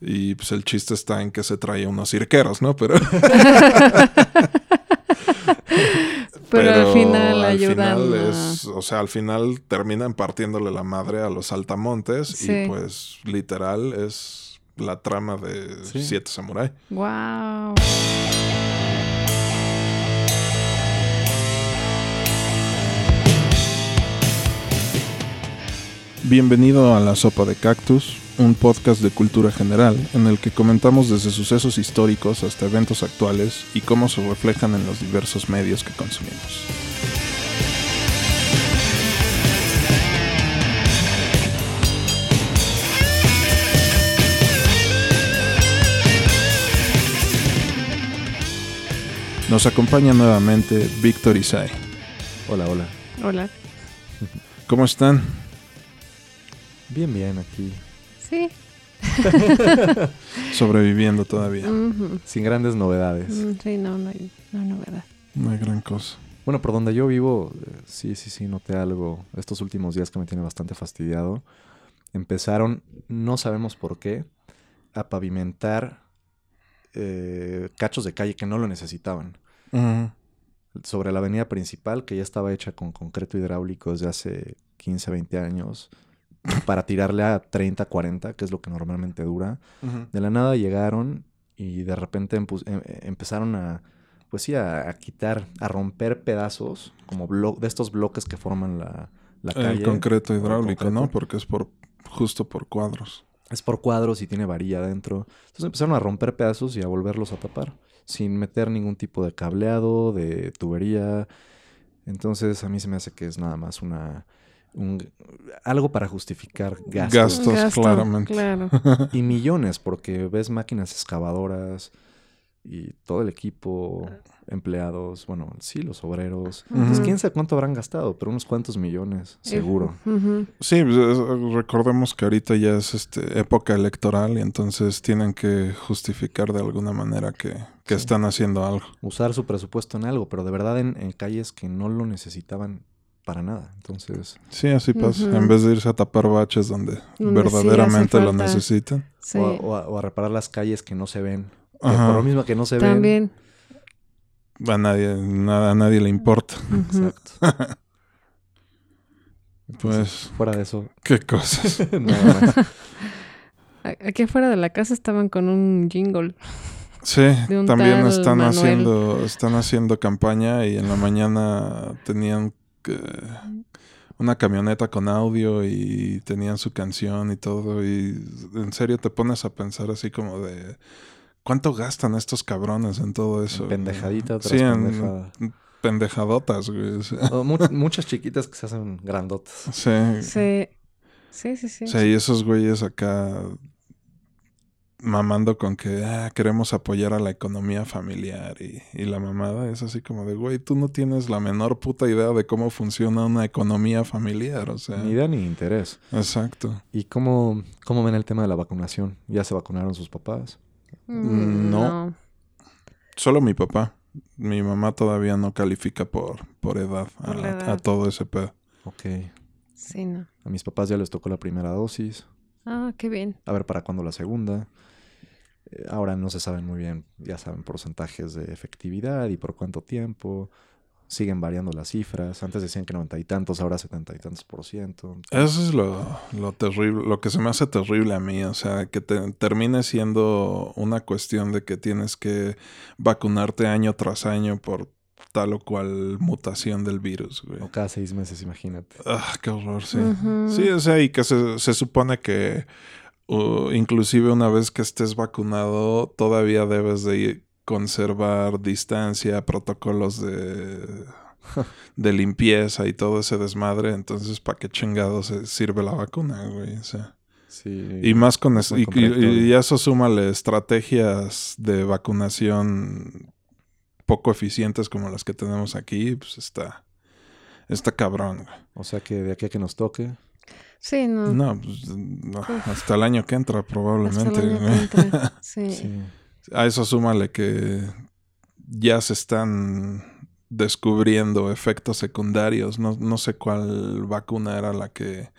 Y pues el chiste está en que se trae unos cirqueros, ¿no? Pero. Pero, al final ayudan. final a- es, o sea, al final terminan partiéndole la madre a los altamontes Sí. y pues literal es la trama de Sí. Siete Samurai. Wow. Bienvenido a La Sopa de Cactus, un podcast de cultura general en el que comentamos desde sucesos históricos hasta eventos actuales y cómo se reflejan en los diversos medios que consumimos. Nos acompaña nuevamente Víctor Isai. Hola, hola. Hola. ¿Cómo están? Bien, bien, aquí. Sí. Sobreviviendo todavía. Sin grandes novedades. Mm, Sí, no, no hay, no hay novedad. No hay gran cosa. Bueno, por donde yo vivo, eh, sí, sí, sí, noté algo estos últimos días que me tiene bastante fastidiado. Empezaron, no sabemos por qué, a pavimentar eh, cachos de calle que no lo necesitaban. Sobre la avenida principal, que ya estaba hecha con concreto hidráulico desde hace 15, 20 años, para tirarle a 30, 40, que es lo que normalmente dura. De la nada llegaron y de repente em- eh, empezaron a, pues sí, a, a quitar, a romper pedazos, como de estos bloques que forman la, la calle. El concreto El hidráulico, concreto. ¿no? Porque es por justo por cuadros. Es por cuadros y tiene varilla adentro. Entonces empezaron a romper pedazos y a volverlos a tapar, sin meter ningún tipo de cableado, de tubería. Entonces a mí se me hace que es nada más una... un- algo para justificar gastos. Gastos. Gasto, claramente. Claro. Y millones, porque ves máquinas excavadoras y todo el equipo, empleados, bueno, sí, los obreros. Entonces, quién sabe cuánto habrán gastado, pero unos cuantos millones, seguro. Ujú. Sí, pues, es- recordemos que ahorita ya es este, época electoral y entonces tienen que justificar de alguna manera que, que Sí. están haciendo algo. Usar su presupuesto en algo, pero de verdad en, en calles que no lo necesitaban para nada. Entonces, Sí, así pasa. En vez de irse a tapar baches donde, verdaderamente lo necesitan. Sí. o, a, o a- o a reparar las calles que no se ven. Que Ajá. por lo mismo que no se ven. También. A nadie, nada, a nadie le importa. Exacto. Pues, Fuera de eso, qué cosas. nada más. Aquí afuera de la casa estaban con un jingle. Sí, De un también están Manuel. haciendo, están haciendo campaña y en la mañana tenían que- una camioneta con audio y tenían su canción y todo y en serio te pones a pensar así como de cuánto gastan estos cabrones en todo eso. En pendejadita tras sí, en pendejadotas, güey. O mu- muchas chiquitas que se hacen grandotas. Sí. Sí. Sí, sí, sí. O sea, y esos güeyes acá mamando con que ah, queremos apoyar a la economía familiar y, y la mamada es así como de, güey, tú no tienes la menor puta idea de cómo funciona una economía familiar, o sea. Ni idea ni interés. Exacto. ¿Y cómo, cómo ven el tema de la vacunación? ¿Ya se vacunaron sus papás? Mm, no. Solo mi papá. Mi mamá todavía no califica por, por edad, Por a, edad. a todo ese pedo. Ok. Sí, no. A mis papás ya les tocó la primera dosis. Ah, qué bien. A ver para cuándo la segunda. Eh, Ahora no se saben muy bien, ya saben, porcentajes de efectividad y por cuánto tiempo. Siguen variando las cifras. Antes decían que noventa y tantos, ahora setenta y tantos por ciento. Eso es lo, lo terrible, lo que se me hace terrible a mí, o sea, que te, termine siendo una cuestión de que tienes que vacunarte año tras año por tal o cual mutación del virus, güey. O cada seis meses, imagínate. Ah, qué horror, sí. Sí, o sea, y que se, se supone que uh, inclusive una vez que estés vacunado, todavía debes de ir- conservar distancia, protocolos de, de limpieza y todo ese desmadre. Entonces, ¿para qué chingados se sirve la vacuna, güey? O sea, Sí. y más con... es- muy y, y- eso súmale estrategias de vacunación poco eficientes como las que tenemos aquí, pues está... Está cabrón, güey. O sea que de aquí a que nos toque. Sí, no. No, pues, no, hasta el año que entra Hasta probablemente. el año güey. que entra. Sí. Sí. A eso súmale que ya se están descubriendo efectos secundarios. No, no sé cuál vacuna era la que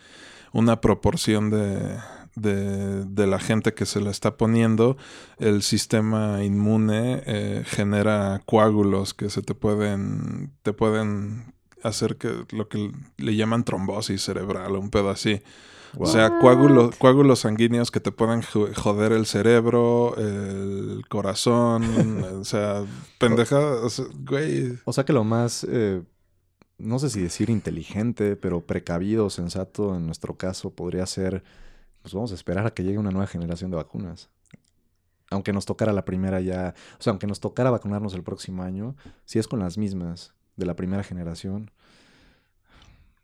una proporción de, de, de la gente que se la está poniendo, el sistema inmune eh, genera coágulos que se te pueden, te pueden hacer que lo que le llaman trombosis cerebral, un pedo así. O sea, coágulos, coágulos sanguíneos que te pueden jo- joder el cerebro, el corazón, o sea, pendeja, o sea, güey. O sea que lo más, eh, no sé si decir inteligente, pero precavido, sensato en nuestro caso podría ser, pues vamos a esperar a que llegue una nueva generación de vacunas. Aunque nos tocara la primera ya, o sea, aunque nos tocara vacunarnos el próximo año, si es con las mismas de la primera generación,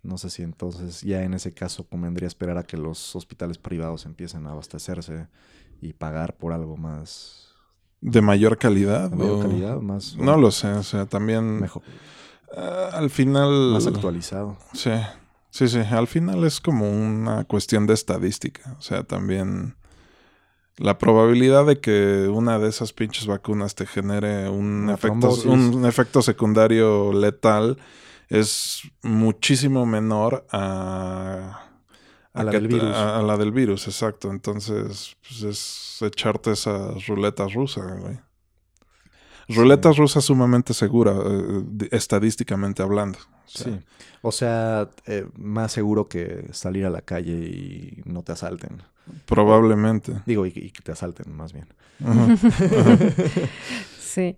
no sé si entonces ya en ese caso convendría esperar a que los hospitales privados empiecen a abastecerse y pagar por algo más De mayor calidad. de mayor o- calidad, más No lo sé, o sea, también mejor, ah, al final... más actualizado. Sí, sí, sí. Al final es como una cuestión de estadística. O sea, también la probabilidad de que una de esas pinches vacunas te genere un, efecto, un efecto secundario letal es muchísimo menor a... A la que del virus. A, a la del virus, exacto. Entonces, pues es echarte esas ruletas rusas, güey. Ruletas rusas sumamente segura, eh, estadísticamente hablando. O sea, Sí. O sea, eh, más seguro que salir a la calle y no te asalten. Probablemente. Digo, y, y que te asalten más bien. Ajá. Sí.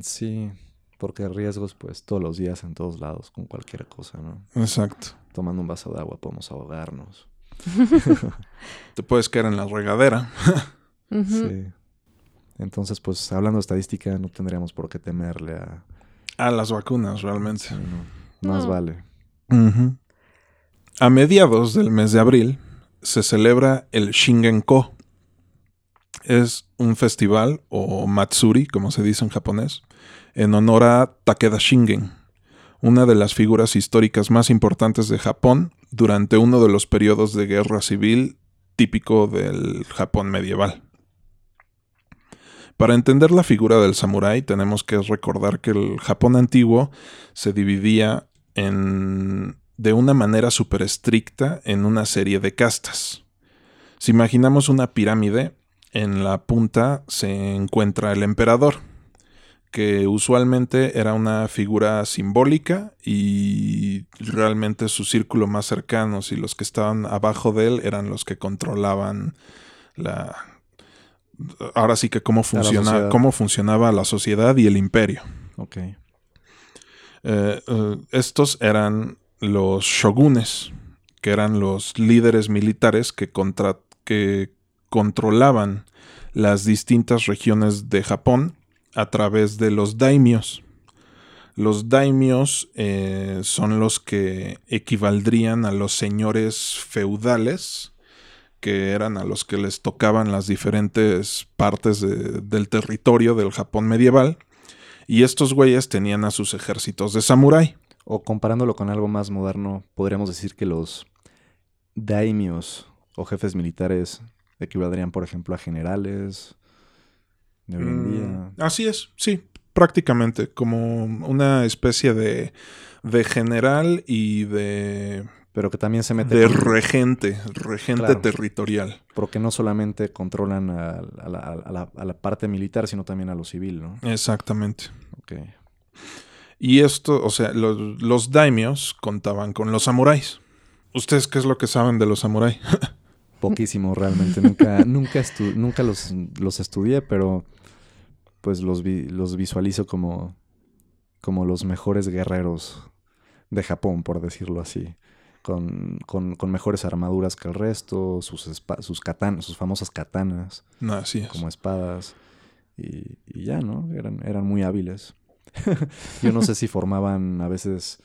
Sí, porque riesgos pues todos los días en todos lados con cualquier cosa, ¿no? Exacto. Tomando un vaso de agua podemos ahogarnos. Te puedes caer en la regadera. Sí. Entonces, pues hablando de estadística, no tendríamos por qué temerle a... A las vacunas, realmente. Sí, no. Más vale. A mediados del mes de abril se celebra el Shingenko. Es un festival, o Matsuri, como se dice en japonés, en honor a Takeda Shingen, una de las figuras históricas más importantes de Japón durante uno de los periodos de guerra civil típico del Japón medieval. Para entender la figura del samurái tenemos que recordar que el Japón antiguo se dividía en, de una manera súper estricta en una serie de castas. Si imaginamos una pirámide, en la punta se encuentra el emperador, que usualmente era una figura simbólica y realmente su círculo más cercano y los que estaban abajo de él eran los que controlaban la... Ahora sí que cómo, funciona, cómo funcionaba la sociedad y el imperio. Ok. Eh, eh, estos eran los shogunes, que eran los líderes militares que, controlaban las distintas regiones de Japón a través de los daimios. Los daimios eh, son los que equivaldrían a los señores feudales, que eran a los que les tocaban las diferentes partes de- del territorio del Japón medieval. Y estos güeyes tenían a sus ejércitos de samurái. O comparándolo con algo más moderno, podríamos decir que los daimios o jefes militares equivaldrían, por ejemplo, a generales de hoy en día. Mm, Así es, sí, prácticamente, como una especie de, de general y de, Pero que también se mete de regente, regente Claro. territorial. porque no solamente controlan a, a la, a la- a la parte militar, sino también a lo civil, ¿no? Exactamente. Ok. Y esto, o sea, los, los daimios contaban con los samuráis. ¿Ustedes qué es lo que saben de los samuráis? Poquísimo realmente. Nunca, nunca, estu- nunca los, los estudié, pero pues los, vi- los visualizo como, como los mejores guerreros de Japón, por decirlo así. Con, con, con mejores armaduras que el resto, sus, sus katanas, sus famosas katanas no, así es. como espadas. Y, y ya, ¿no? Eran, eran muy hábiles. Yo no sé si formaban a veces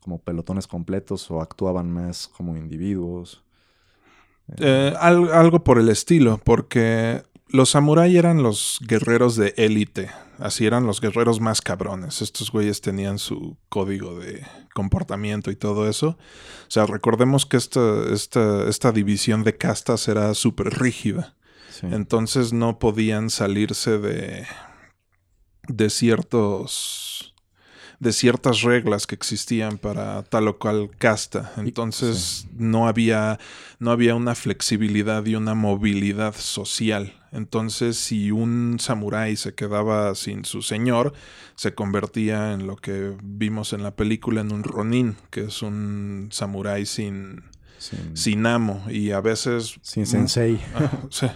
como pelotones completos o actuaban más como individuos. Eh, al- algo por el estilo, porque los samuráis eran los guerreros de élite, así eran los guerreros más cabrones. Estos güeyes tenían su código de comportamiento y todo eso. O sea, recordemos que esta, esta, esta división de castas era súper rígida. Sí. Entonces no podían salirse de, de ciertos de ciertas reglas que existían para tal o cual casta. Entonces no había no había una flexibilidad y una movilidad social. Entonces, si un samurái se quedaba sin su señor, se convertía en lo que vimos en la película en un ronin, que es un samurái sin, Sin, sin amo y a veces sin sensei. Ah, sí.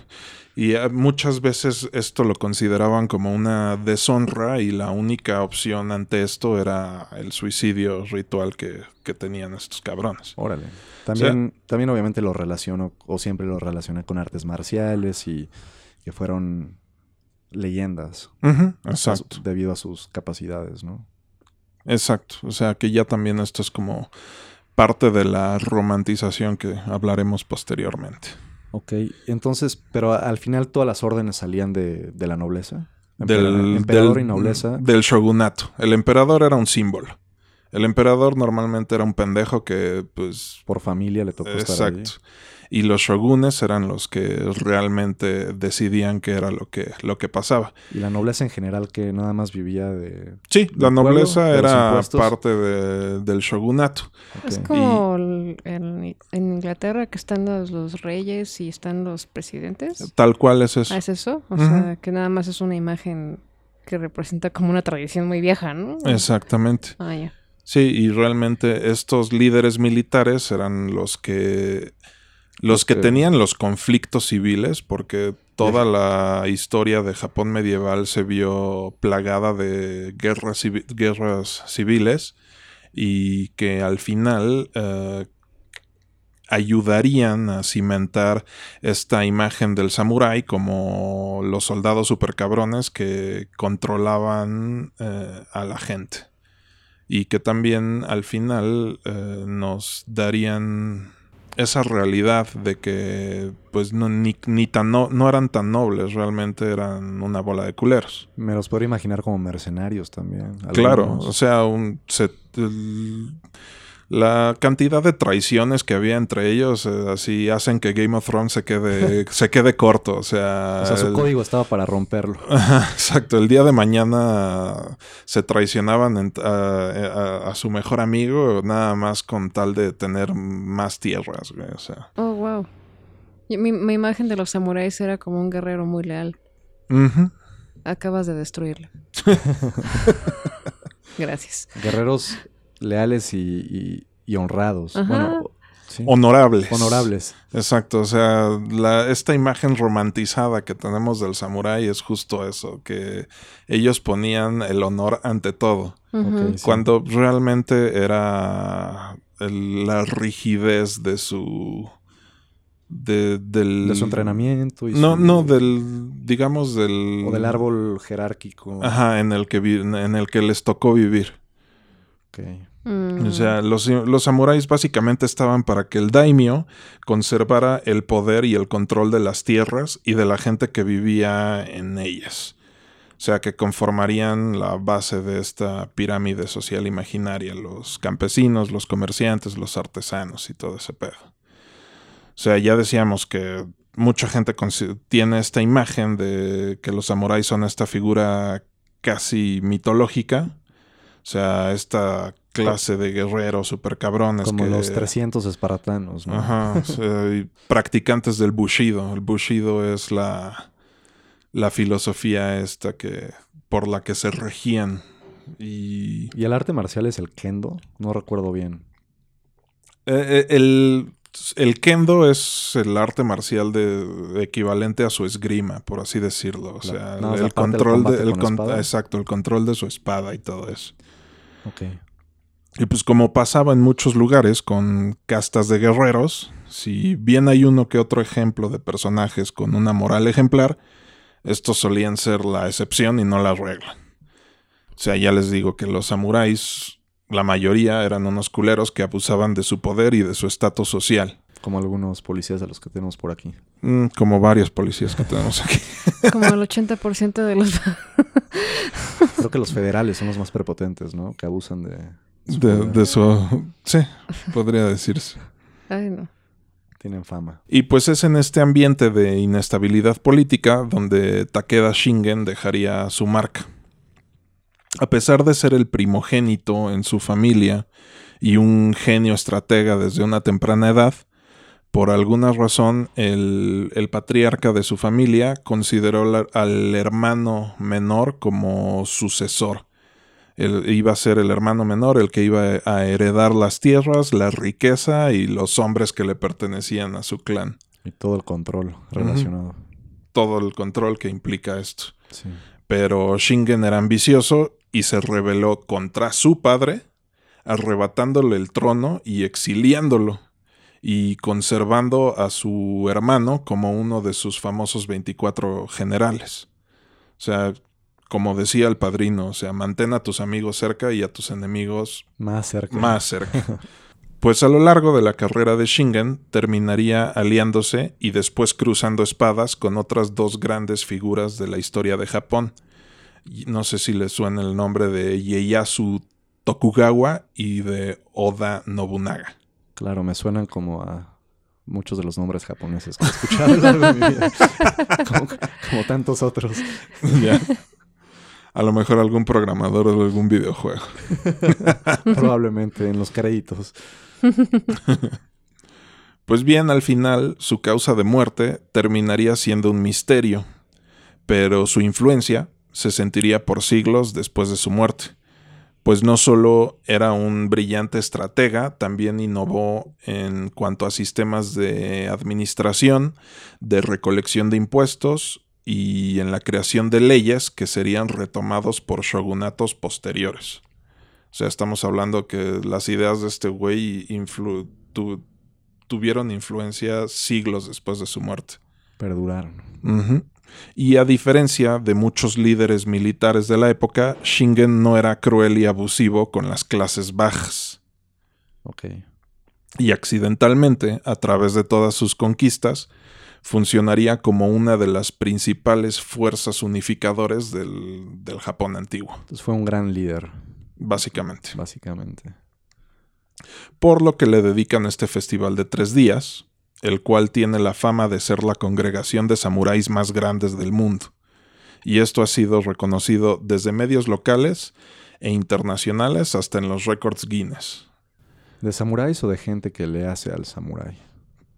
Y eh, muchas veces esto lo consideraban como una deshonra y la única opción ante esto era el suicidio ritual que, que tenían estos cabrones. Órale. También, también obviamente lo relaciono, o siempre lo relacioné con artes marciales y que fueron leyendas Exacto, debido a sus capacidades, ¿no? exacto. O sea que ya también esto es como parte de la romantización que hablaremos posteriormente. Ok, entonces, pero al final todas las órdenes salían de, de la nobleza. Del, emperador del- y nobleza. Del shogunato. El emperador era un símbolo. El emperador normalmente era un pendejo que, pues, Por familia le tocó estar ahí. Exacto. Y los shogunes eran los que realmente decidían qué era lo que, lo que pasaba. Y la nobleza en general que nada más vivía de... Sí, la pueblo, nobleza de los era impuestos. parte de- del shogunato. Es Ok. como el- en Inglaterra que están los, los reyes y están los presidentes. Tal cual es eso. Ah, ¿Es eso? O Ujú. sea, que nada más es una imagen que representa como una tradición muy vieja, ¿no? Exactamente. Ah, ya. Sí, y realmente estos líderes militares eran los que los que tenían los conflictos civiles, porque toda la historia de Japón medieval se vio plagada de guerras, civi- guerras civiles y que al final eh, ayudarían a cimentar esta imagen del samurái como los soldados supercabrones que controlaban eh, a la gente. Y que también al final eh, nos darían esa realidad de que pues no, ni, ni tan no, no eran tan nobles, realmente eran una bola de culeros. Me los podría imaginar como mercenarios también. Claro, o sea, un, se- el- la cantidad de traiciones que había entre ellos eh, así hacen que Game of Thrones se quede, se quede corto, o sea... O sea, su el- código estaba para romperlo. Exacto, el día de mañana se traicionaban en- a, a- a su mejor amigo nada más con tal de tener más tierras, güey, o sea. Oh, wow. Mi, mi imagen de los samuráis era como un guerrero muy leal. Acabas de destruirlo. Gracias. Guerreros leales y, y- y honrados. Ajá. Bueno, sí. Honorables. honorables. Exacto, o sea, la- esta imagen romantizada que tenemos del samurái es justo eso, que ellos ponían el honor ante todo, cuando realmente era el- la rigidez de su... De, del, De su entrenamiento y No, su- no, del, digamos, del... O del árbol jerárquico. Ajá, en el que, vi- en el que les tocó vivir. Ok. Mm. O sea, los, los samuráis básicamente estaban para que el daimyo conservara el poder y el control de las tierras y de la gente que vivía en ellas. O sea, que conformarían la base de esta pirámide social imaginaria, los campesinos, los comerciantes, los artesanos y todo ese pedo. O sea, ya decíamos que mucha gente tiene esta imagen de que los samuráis son esta figura casi mitológica. O sea, esta clase de guerreros super cabrones Como que... los 300 espartanos, ¿no? Ajá, o sea, y practicantes del Bushido. El Bushido es la, la filosofía esta que por la que se regían. Y Y el arte marcial es el kendo. No recuerdo bien. eh, eh, el, el kendo es el arte marcial de, equivalente a su esgrima, por así decirlo. O sea, el del control de, el con exacto, el control de su espada y todo eso. Ok. Y pues como pasaba en muchos lugares con castas de guerreros, si bien hay uno que otro ejemplo de personajes con una moral ejemplar, estos solían ser la excepción y no la regla. O sea, ya les digo que los samuráis, la mayoría eran unos culeros que abusaban de su poder y de su estatus social. Como algunos policías de los que tenemos por aquí. Mm, como varios policías que tenemos aquí. Como el 80% de los... Creo que los federales son los más prepotentes, ¿no? Que abusan de... De, de su... Sí, podría decirse. Ay, no. Tienen fama. Y pues es en este ambiente de inestabilidad política donde Takeda Shingen dejaría su marca. A pesar de ser el primogénito en su familia y un genio estratega desde una temprana edad, por alguna razón el, el patriarca de su familia consideró la- al hermano menor como sucesor. Él iba a ser el hermano menor el que iba a heredar las tierras, la riqueza y los hombres que le pertenecían a su clan. Y todo el control relacionado. Todo el control que implica esto. Sí. Pero Shingen era ambicioso y se rebeló contra su padre, arrebatándole el trono y exiliándolo, y conservando a su hermano como uno de sus famosos 24 generales. O sea, como decía el padrino, o sea, mantén a tus amigos cerca y a tus enemigos Más cerca. más cerca. Pues a lo largo de la carrera de Shingen terminaría aliándose y después cruzando espadas con otras dos grandes figuras de la historia de Japón. No sé si les suena el nombre de Ieyasu Tokugawa y de Oda Nobunaga. Claro, me suenan como a muchos de los nombres japoneses que he escuchado a lo largo de mi vida. como, como tantos otros. Ya. A lo mejor algún programador de algún videojuego. Probablemente en los créditos. Pues bien, al final su causa de muerte terminaría siendo un misterio, pero su influencia se sentiría por siglos después de su muerte, pues no solo era un brillante estratega, también innovó en cuanto a sistemas de administración, de recolección de impuestos y en la creación de leyes que serían retomados por shogunatos posteriores. O sea, estamos hablando que las ideas de este güey influ- tu- tuvieron influencia siglos después de su muerte. Perduraron. Y a diferencia de muchos líderes militares de la época, Shingen no era cruel y abusivo con las clases bajas. Ok. Y accidentalmente, a través de todas sus conquistas, funcionaría como una de las principales fuerzas unificadores del, del Japón antiguo, Entonces fue un gran líder, básicamente. básicamente. por lo que le dedican este festival de tres días, el cual tiene la fama de ser la congregación de samuráis más grandes del mundo. Y esto ha sido reconocido desde medios locales e internacionales hasta en los récords Guinness. ¿De samuráis o de gente que le hace al samurái?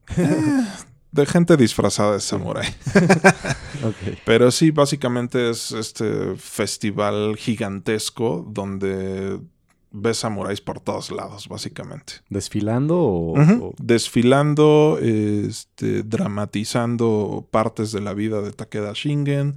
De gente disfrazada de samurái. Pero sí, básicamente es este festival gigantesco donde ves samuráis por todos lados, básicamente. ¿Desfilando o- Desfilando, este, dramatizando partes de la vida de Takeda Shingen.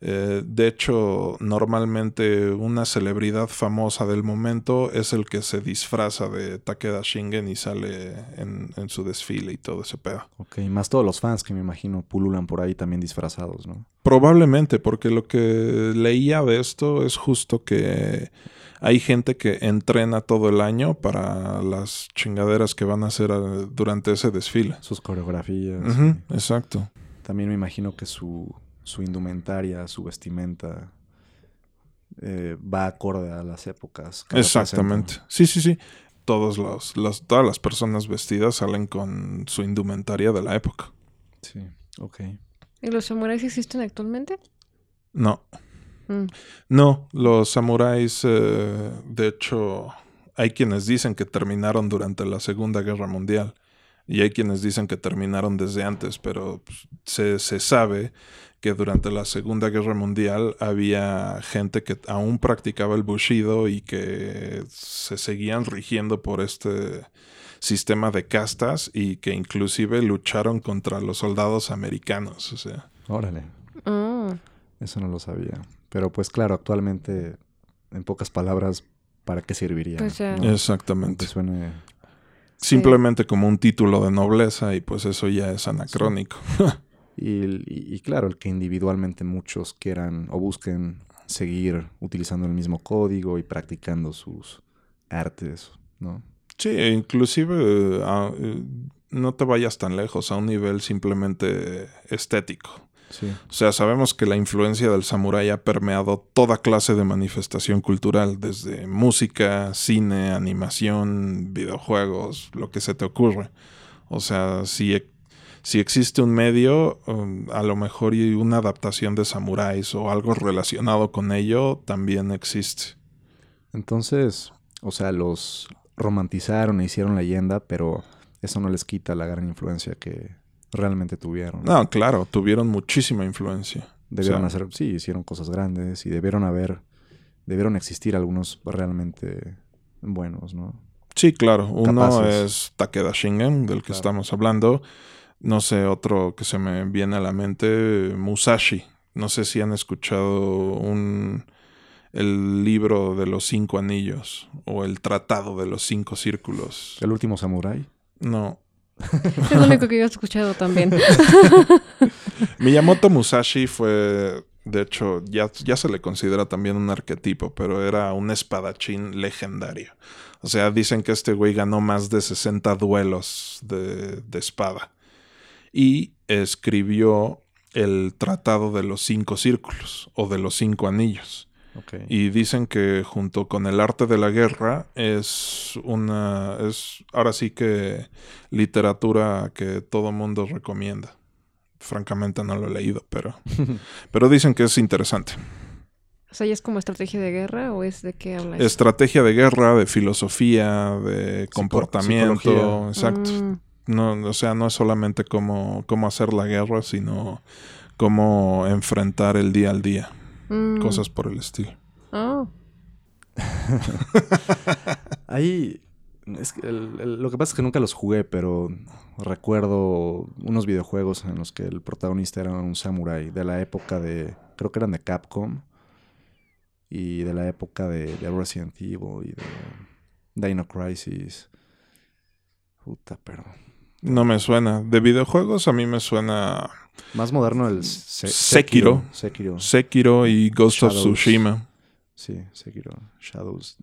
Eh, de hecho, normalmente una celebridad famosa del momento es el que se disfraza de Takeda Shingen y sale en, en su desfile y todo ese pedo. ok, más todos los fans que me imagino pululan por ahí también disfrazados, ¿no? Probablemente, porque lo que leía de esto es justo que hay gente que entrena todo el año para las chingaderas que van a hacer eh, durante ese desfile. Sus coreografías. Exacto. También me imagino que su, su indumentaria, su vestimenta eh, va acorde a las épocas. Exactamente. Sí, sí, sí. Todos los, los- todas las personas vestidas salen con su indumentaria de la época. Sí, ok. ¿Y los samuráis existen actualmente? No, Mm. no, los samuráis, eh, de hecho, hay quienes dicen que terminaron durante la Segunda Guerra Mundial y hay quienes dicen que terminaron desde antes, pero pues, se, se sabe que durante la Segunda Guerra Mundial había gente que aún practicaba el bushido y que se seguían rigiendo por este sistema de castas y que inclusive lucharon contra los soldados americanos, o sea. Órale, Ah, eso no lo sabía. Pero pues claro, actualmente, en pocas palabras, ¿para qué serviría? Pues ya. ¿no? Exactamente. Suene... Simplemente como un título de nobleza y pues eso ya es anacrónico. Y, y- y claro, el que individualmente muchos quieran o busquen seguir utilizando el mismo código y practicando sus artes, ¿no? Sí, e inclusive eh, a- eh, no te vayas tan lejos a un nivel simplemente estético. Sí. O sea, sabemos que la influencia del samurái ha permeado toda clase de manifestación cultural, desde música, cine, animación, videojuegos, lo que se te ocurre. O sea, si, si existe un medio, um, a lo mejor y una adaptación de samuráis o algo relacionado con ello también existe. Entonces, o sea, los romantizaron e hicieron leyenda, pero eso no les quita la gran influencia que realmente tuvieron. No, claro, tuvieron muchísima influencia. Debieron O sea, hacer, sí, hicieron cosas grandes y debieron haber, debieron existir algunos realmente buenos, ¿no? Sí, claro. Uno Capaces. es Takeda Shingen, del que Claro. estamos hablando. No sé, otro que se me viene a la mente, Musashi. No sé si han escuchado un el libro de los cinco anillos o el tratado de los cinco círculos. El último samurái. No. Es lo único que yo he escuchado también. Miyamoto Musashi fue, de hecho, ya, ya se le considera también un arquetipo, pero era un espadachín legendario. O sea, dicen que este güey ganó más de 60 duelos de, de espada. Y escribió el Tratado de los Cinco Círculos o de los Cinco Anillos. Y dicen que junto con el arte de la guerra es una. es ahora sí que literatura que todo mundo recomienda. Francamente no lo he leído, pero. pero dicen que es interesante. O sea, ¿ya es como estrategia de guerra o es de qué habla eso? Estrategia de guerra, de filosofía, de comportamiento. Exacto. Mm, No, o sea, no es solamente cómo, cómo hacer la guerra, sino cómo enfrentar el día al día. mm. Cosas por el estilo. Oh, Ahí. Es que el- el- lo que pasa es que nunca los jugué, pero recuerdo unos videojuegos en los que el protagonista era un samurái de la época de. Creo que eran de Capcom. Y de la época de, de Resident Evil y de Dino Crisis. Puta, perdón. No me suena. De videojuegos a mí me suena Más moderno el Se- Sekiro. Sekiro. Sekiro y Ghost of. Tsushima. Sí, Sekiro. Shadows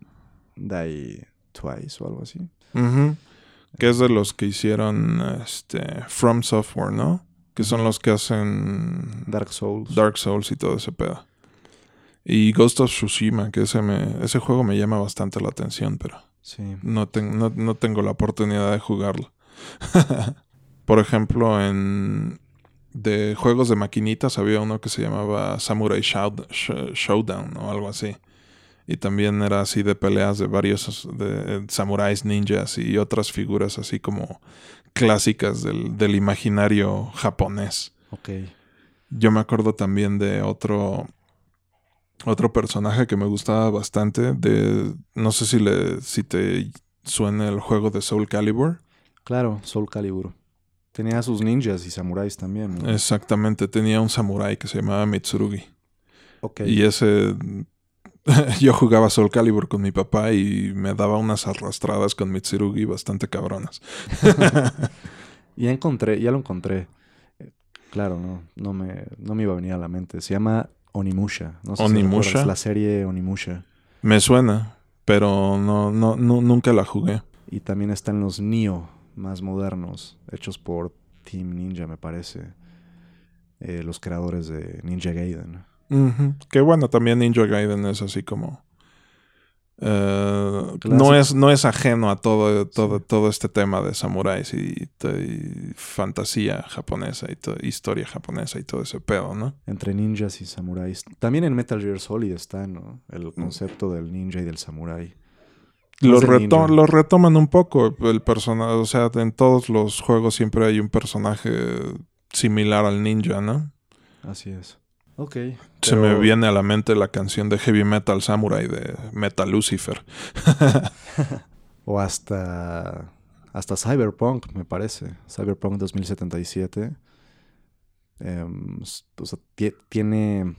Die Twice o algo así. Que es de los que hicieron este From Software, ¿no? Que son los que hacen Dark Souls. Dark Souls y todo ese pedo. Y Ghost of Tsushima, que ese, me, ese juego me llama bastante la atención, pero Sí. no, ten- no, no tengo la oportunidad de jugarlo. Por ejemplo, en de juegos de maquinitas había uno que se llamaba Samurai Showdown o algo así. Y también era así de peleas de varios de, eh, samuráis, ninjas y otras figuras así como clásicas del, del imaginario japonés. Ok. Yo me acuerdo también de otro otro personaje que me gustaba bastante de no sé si le si te suena el juego de Soul Calibur. Claro, Soul Calibur. Tenía sus ninjas y samuráis también. ¿no? Exactamente, tenía un samurái que se llamaba Mitsurugi. Ok. Y ese yo jugaba Soul Calibur con mi papá y me daba unas arrastradas con Mitsurugi bastante cabronas. Ya encontré, ya lo encontré. Eh, Claro, no, no me, no me iba a venir a la mente. Se llama Onimusha. No sé si ¿Onimusha? la serie Onimusha. Me suena, pero no, no, no nunca la jugué. Y también están los Nioh más modernos, hechos por Team Ninja, me parece. Eh, los creadores de Ninja Gaiden. Ujú. Que bueno, también Ninja Gaiden es así como. eh, no, es, no es ajeno a todo, todo, todo este tema de samuráis y, y fantasía japonesa y to- historia japonesa y todo ese pedo, ¿no? Entre ninjas y samuráis. También en Metal Gear Solid está, ¿no? Mm. El concepto del ninja y del samurái. Lo, Más de reto- ninja. lo retoman un poco el personaje, o sea, en todos los juegos siempre hay un personaje similar al ninja, ¿no? Así es. Ok. Se me viene a la mente la canción de Heavy Metal Samurai de Metal Lucifer. O hasta. Hasta Cyberpunk, me parece. Cyberpunk 2077. Em, o sea, tie- tiene.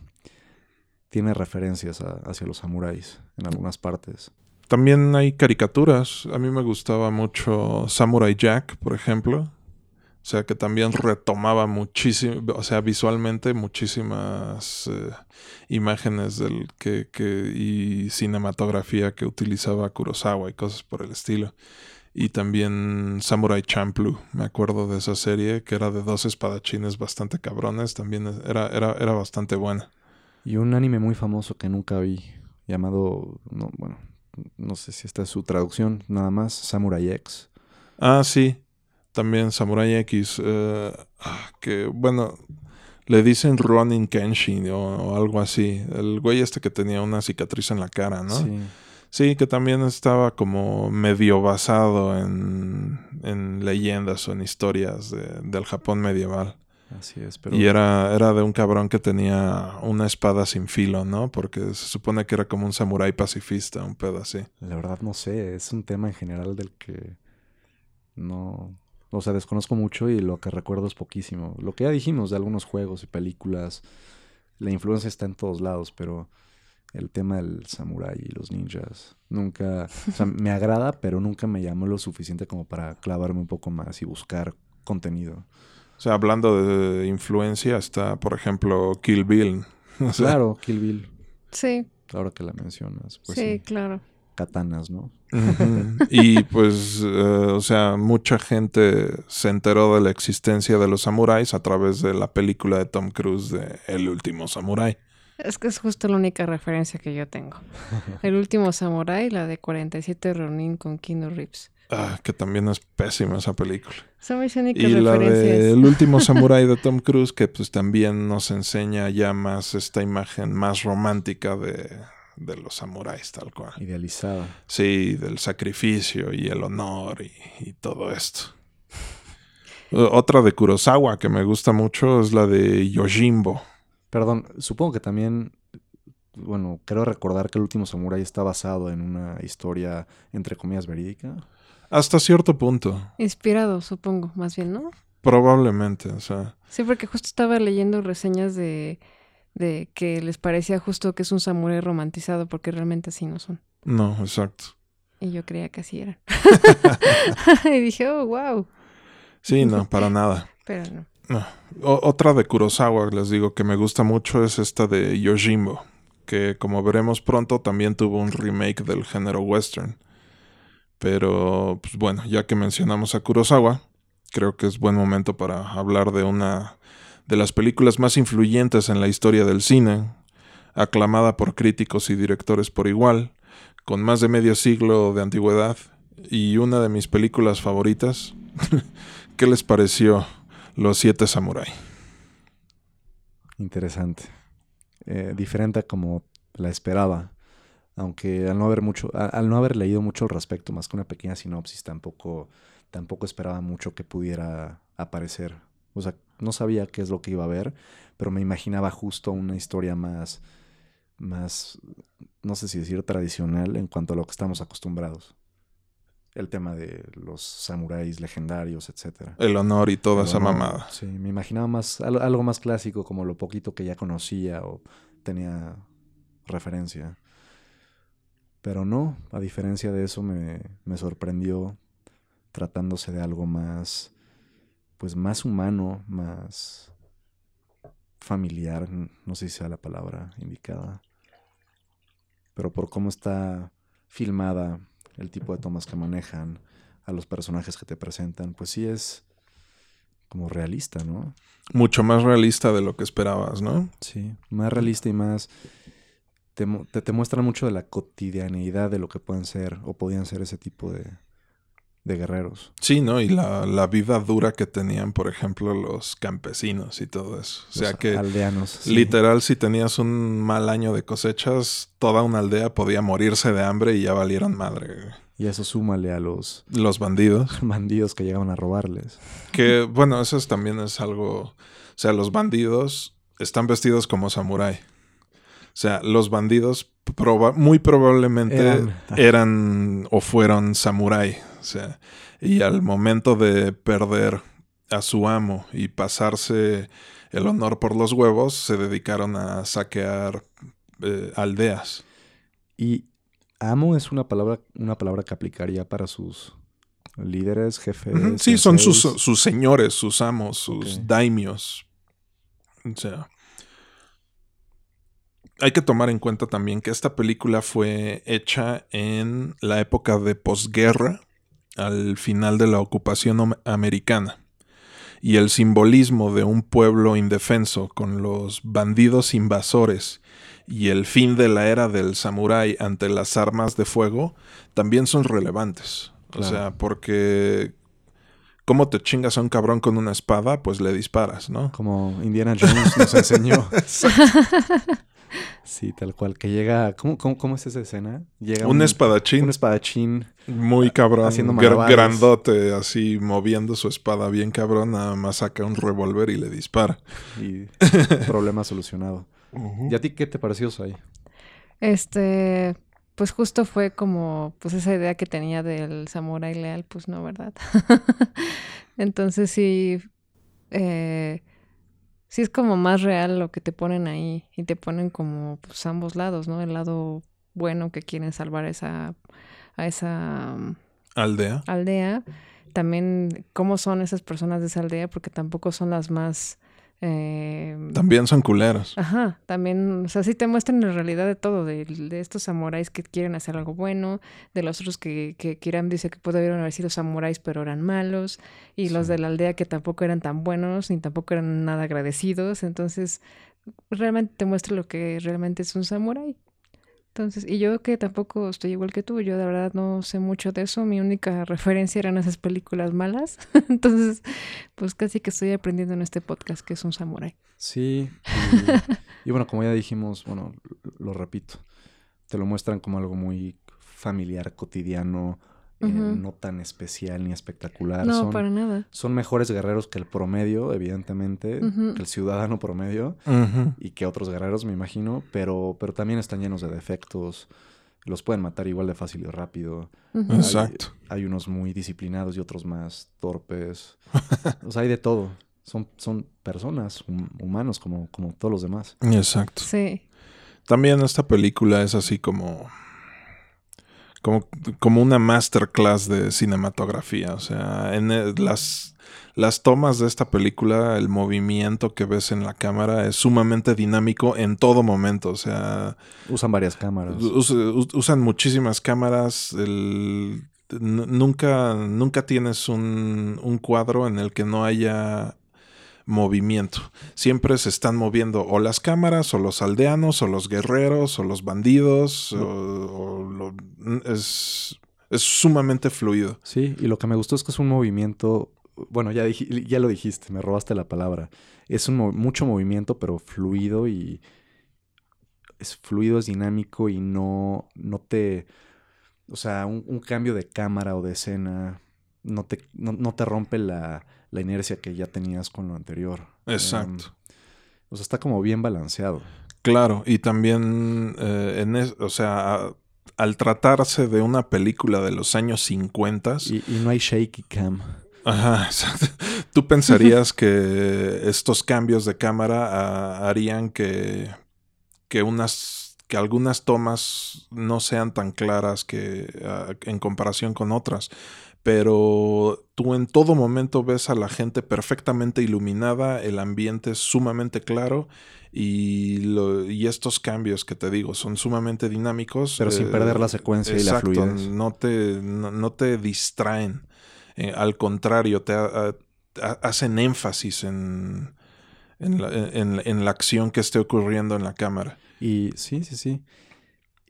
Tiene referencias a- hacia los samuráis en algunas partes. También hay caricaturas. A mí me gustaba mucho Samurai Jack, por ejemplo. O sea, que también retomaba muchísimo, o sea, visualmente muchísimas eh, imágenes del que, que, y cinematografía que utilizaba Kurosawa y cosas por el estilo. Y también Samurai Champloo, me acuerdo de esa serie, que era de dos espadachines bastante cabrones, también era, era, era bastante buena. Y un anime muy famoso que nunca vi, llamado. No, bueno, no sé si esta es su traducción, nada más. Samurai X. Ah, sí. También Samurai X, eh, ah, que bueno, le dicen Ronin Kenshin o, o algo así. El güey este que tenía una cicatriz en la cara, ¿no? Sí. Sí, que también estaba como medio basado en, en leyendas o en historias de- del Japón medieval. Así es, pero Y era, era de un cabrón que tenía una espada sin filo, ¿no? Porque se supone que era como un samurái pacifista, un pedo así. la verdad no sé, es un tema en general del que no, o sea, desconozco mucho y lo que recuerdo es poquísimo. Lo que ya dijimos de algunos juegos y películas, la influencia está en todos lados, pero el tema del samurái y los ninjas nunca, o sea, me agrada, pero nunca me llamó lo suficiente como para clavarme un poco más y buscar contenido. O sea, hablando de influencia, está, por ejemplo, Kill Bill. O sea, Claro, Kill Bill, Sí, ahora que la mencionas, pues sí, sí, claro. katanas, ¿no? Y pues, eh, o sea, mucha gente se enteró de la existencia de los samuráis a través de la película de Tom Cruise de El último samurái. Es que es justo la única referencia que yo tengo. El último Samurai, la de 47 Ronin con Keanu Reeves. Ah, que también es pésima esa película. Son mis únicas Y la de El último samurái de Tom Cruise, que pues también nos enseña ya más esta imagen más romántica de, de los samuráis, tal cual. Idealizada. Sí, del sacrificio y el honor y, y todo esto. Otra de Kurosawa que me gusta mucho es la de Yojimbo. Perdón, supongo que también, bueno, creo recordar que el último samurái está basado en una historia, entre comillas, verídica. Hasta cierto punto, Inspirado, supongo, más bien, ¿no? probablemente. O sea, Sí, porque justo estaba leyendo reseñas de, de que les parecía justo que es un samurái romantizado, porque realmente así no son. no, exacto. Y yo creía que así eran. y dije, oh, wow. Sí, no, para nada. Pero no. No. Otra de Kurosawa, les digo, que me gusta mucho es esta de Yojimbo, que como veremos pronto también tuvo un remake del género western. Pero, pues bueno, ya que mencionamos a Kurosawa, creo que es buen momento para hablar de una de las películas más influyentes en la historia del cine, aclamada por críticos y directores por igual, con más de medio siglo de antigüedad y una de mis películas favoritas. ¿Qué les pareció Los Siete Samurai? Interesante. Eh, diferente a como la esperaba. Aunque al no haber mucho, al no haber leído mucho al respecto, más que una pequeña sinopsis, tampoco, tampoco esperaba mucho que pudiera aparecer. O sea, no sabía qué es lo que iba a ver, pero me imaginaba justo una historia más, más, no sé si decir tradicional en cuanto a lo que estamos acostumbrados. El tema de los samuráis legendarios, etcétera. El honor y toda El esa honor, mamada. Sí, me imaginaba más al- algo más clásico como lo poquito que ya conocía o tenía referencia. Pero no, a diferencia de eso me, me sorprendió tratándose de algo más, pues más humano, más familiar, no sé si sea la palabra indicada, pero por cómo está filmada, el tipo de tomas que manejan, a los personajes que te presentan, pues sí es como realista, ¿no? Mucho más realista de lo que esperabas, ¿no? Sí, más realista y más... Te, te, te muestran mucho de la cotidianeidad de lo que pueden ser o podían ser ese tipo de, de guerreros. Sí, ¿no? Y la, la vida dura que tenían, por ejemplo, los campesinos y todo eso. O sea Los que aldeanos. sí. literal, si tenías un mal año de cosechas, toda una aldea podía morirse de hambre y ya valieron madre. Y eso súmale a los Los bandidos. bandidos que llegaban a robarles. Que, bueno, eso es- también es algo... O sea, los bandidos están vestidos como samurái. O sea, los bandidos proba- muy probablemente Eran- eran o fueron samurái. O sea, y al momento de perder a su amo y pasarse el honor por los huevos, se dedicaron a saquear eh, aldeas. Y amo es una palabra, una palabra que aplicaría para sus líderes, jefes. Sí, son sus, señores, sus amos, sus daimios. O sea. Hay que tomar en cuenta también que esta película fue hecha en la época de posguerra, al final de la ocupación americana. Y el simbolismo de un pueblo indefenso con los bandidos invasores y el fin de la era del samurái ante las armas de fuego también son relevantes. O sea, porque ¿Cómo te chingas a un cabrón con una espada? Pues le disparas, ¿no? Como Indiana Jones nos enseñó. sí, tal cual. Que llega. ¿Cómo, cómo, cómo es esa escena? Llega un, espadachín. Un espadachín. Muy cabrón. Haciendo gr- grandote, así moviendo su espada bien cabrón. Nada más saca un revólver y le dispara. Y problema solucionado. ¿Y a ti qué te pareció, Sai? Este, pues justo fue como, pues esa idea que tenía del samurái leal, pues no, ¿verdad? Entonces sí, eh, sí es como más real lo que te ponen ahí y te ponen como pues ambos lados, ¿no? El lado bueno que quieren salvar a esa, a esa um, Aldea. aldea, también cómo son esas personas de esa aldea, porque tampoco son las más... eh, También son culeros. Ajá, también, o sea, sí te muestran la realidad de todo, de, de estos samuráis que quieren hacer algo bueno, de los otros que, que Kiram dice que pudieron haber sido samuráis pero eran malos, y los de la aldea que tampoco eran tan buenos ni tampoco eran nada agradecidos, entonces realmente te muestra lo que realmente es un samurái. Entonces, y yo que tampoco estoy igual que tú, yo de verdad no sé mucho de eso, mi única referencia eran esas películas malas, entonces, pues casi que estoy aprendiendo en este podcast que es un samurái. Sí. Y, y bueno, como ya dijimos, bueno, lo repito. Te lo muestran como algo muy familiar, cotidiano, eh, no tan especial ni espectacular. No, son, para nada. son mejores guerreros que el promedio, evidentemente, que el ciudadano promedio y que otros guerreros, me imagino, pero, pero también están llenos de defectos. Los pueden matar igual de fácil y rápido. Hay- Exacto. Hay, unos muy disciplinados y otros más torpes. o sea, hay de todo. Son, son personas, hum- humanos, como, como todos los demás. Exacto. Sí. También esta película es así como. Como, como una masterclass de cinematografía. O sea, en el- las, las tomas de esta película, el movimiento que ves en la cámara es sumamente dinámico en todo momento. O sea, Usan varias cámaras. Us- us- usan muchísimas cámaras. el- nunca, nunca tienes un, un cuadro en el que no haya movimiento. Siempre se están moviendo o las cámaras, o los aldeanos, o los guerreros, o los bandidos. o- o lo- es, es sumamente fluido. Sí, y lo que me gustó es que es un movimiento. Bueno, ya, dij- ya lo dijiste, me robaste la palabra. Es un mucho movimiento, pero fluido y. Es fluido, es dinámico y no, no te. O sea, un, un cambio de cámara o de escena no te, no, no te rompe la, la inercia que ya tenías con lo anterior. Exacto. Em, o sea, está como bien balanceado. Claro, y también, eh, en es- o sea, al tratarse de una película de los años 50, Y, y no hay shaky cam. Ajá. Tú pensarías que estos cambios de cámara ah, harían que, que unas que algunas tomas no sean tan claras que ah, en comparación con otras. Pero tú en todo momento ves a la gente perfectamente iluminada, el ambiente es sumamente claro y, lo- y estos cambios que te digo son sumamente dinámicos. Pero sin perder la secuencia y la fluidez. No te, no, no te distraen. Eh, al contrario, te ha- ha- hacen énfasis en, en, la, en- en la acción que esté ocurriendo en la cámara. Y sí, sí, sí.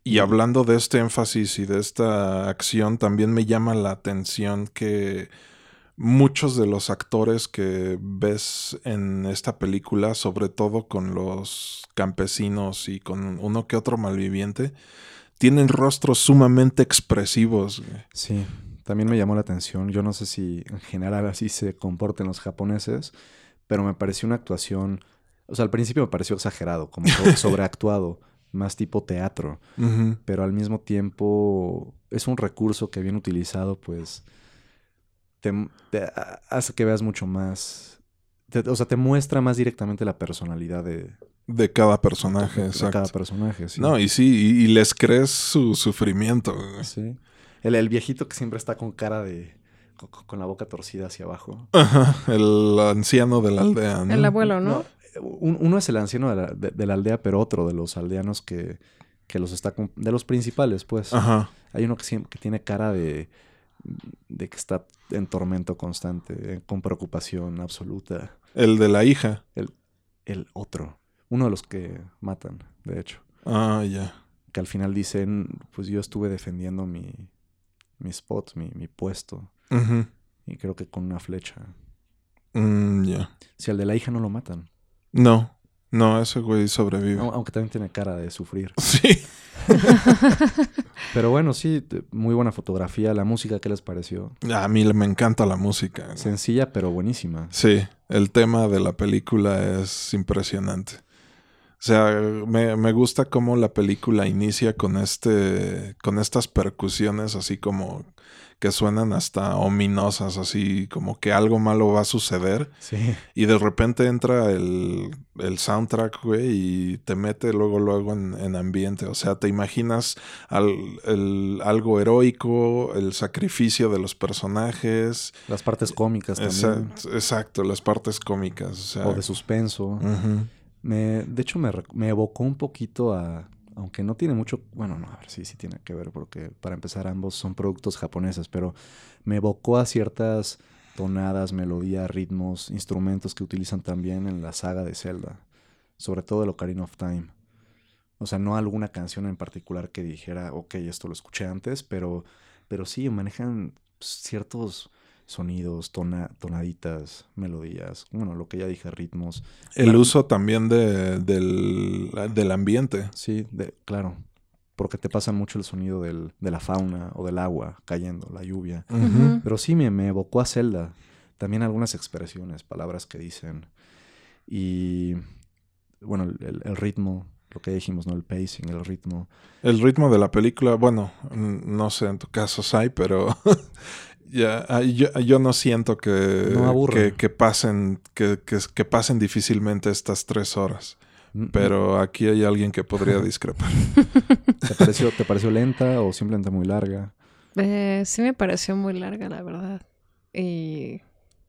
Y hablando de este énfasis y de esta acción, también me llama la atención que muchos de los actores que ves en esta película, sobre todo con los campesinos y con uno que otro malviviente, tienen rostros sumamente expresivos. Sí, también me llamó la atención. Yo no sé si en general así se comporten los japoneses, pero me pareció una actuación, o sea, al principio me pareció exagerado, como so- sobreactuado, más tipo teatro, pero al mismo tiempo es un recurso que bien utilizado, pues te, te ha- hace que veas mucho más, te- o sea, te muestra más directamente la personalidad de, De cada personaje, de exacto. cada personaje. Sí. No, y sí, y, y les crees su sufrimiento. güey. Sí. El, el viejito que siempre está con cara de... con, con la boca torcida hacia abajo. Ajá, el anciano de la aldea, ¿no? El abuelo, ¿no? Un- uno es el anciano de la, de- de la aldea, pero otro de los aldeanos que, que los está... de los principales, pues. Ajá. Hay uno que, que tiene cara de... de que está en tormento constante, eh, con preocupación absoluta. El de la hija. El otro, uno de los que matan, de hecho. Ah, ya. Que al final dicen, pues yo estuve defendiendo mi, mi spot, mi, mi puesto. Ujú. Y creo que con una flecha. Mm, ya. Si al de la hija no lo matan. No, no, ese güey sobrevive. Au- Aunque también tiene cara de sufrir. Sí. Pero bueno, sí, muy buena fotografía. La música, ¿qué les pareció? A mí me encanta la música. ¿no? Sencilla, pero buenísima. Sí, el tema de la película es impresionante. O sea, me, me gusta cómo la película inicia con este. con estas percusiones así como que suenan hasta ominosas, así como que algo malo va a suceder. Sí. Y de repente entra el, el soundtrack, güey, y te mete luego, luego en, en ambiente. O sea, te imaginas al- el- algo heroico, el sacrificio de los personajes. Las partes cómicas también. Exacto, exacto, las partes cómicas. O, sea, O de suspenso. Me, de hecho, me, me evocó un poquito a. Aunque no tiene mucho. Bueno, no, a ver, sí, sí tiene que ver, porque para empezar, ambos son productos japoneses, pero me evocó a ciertas tonadas, melodías, ritmos, instrumentos que utilizan también en la saga de Zelda, sobre todo el Ocarina of Time. O sea, no alguna canción en particular que dijera, ok, esto lo escuché antes, pero, pero sí manejan ciertos sonidos, tona- tonaditas, melodías, bueno, lo que ya dije, ritmos. El Claro. uso también de, del, del ambiente. Sí, de, claro. Porque te pasa mucho el sonido del, de la fauna o del agua cayendo, la lluvia. Pero sí me, me evocó a Zelda. También algunas expresiones, palabras que dicen. Y bueno, el, el- ritmo, lo que dijimos, ¿no? El pacing, el ritmo. El ritmo de la película, bueno, no sé en tu caso, Sai, pero ya, ah, yo, yo no siento que, No que, que pasen, que, que, que pasen difícilmente estas tres horas. Mm, Pero aquí hay alguien que podría discrepar. ¿Te pareció, ¿Te pareció lenta o simplemente muy larga? Eh, sí me pareció muy larga, la verdad. Y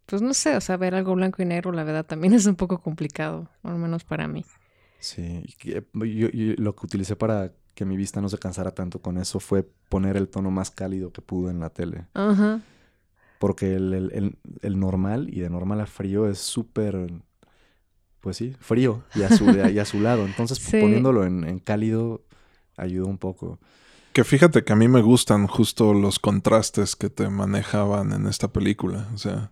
pues no sé, o sea, ver algo blanco y negro, la verdad, también es un poco complicado, al menos para mí. Sí. yo lo que utilicé para que mi vista no se cansara tanto con eso fue poner el tono más cálido que pude en la tele. Ajá. Porque el, el- el- el normal y de normal a frío es súper, pues sí, frío y, azul, y azulado. Entonces Sí. poniéndolo en, en cálido ayuda un poco. Que fíjate que a mí me gustan justo los contrastes que te manejaban en esta película. O sea,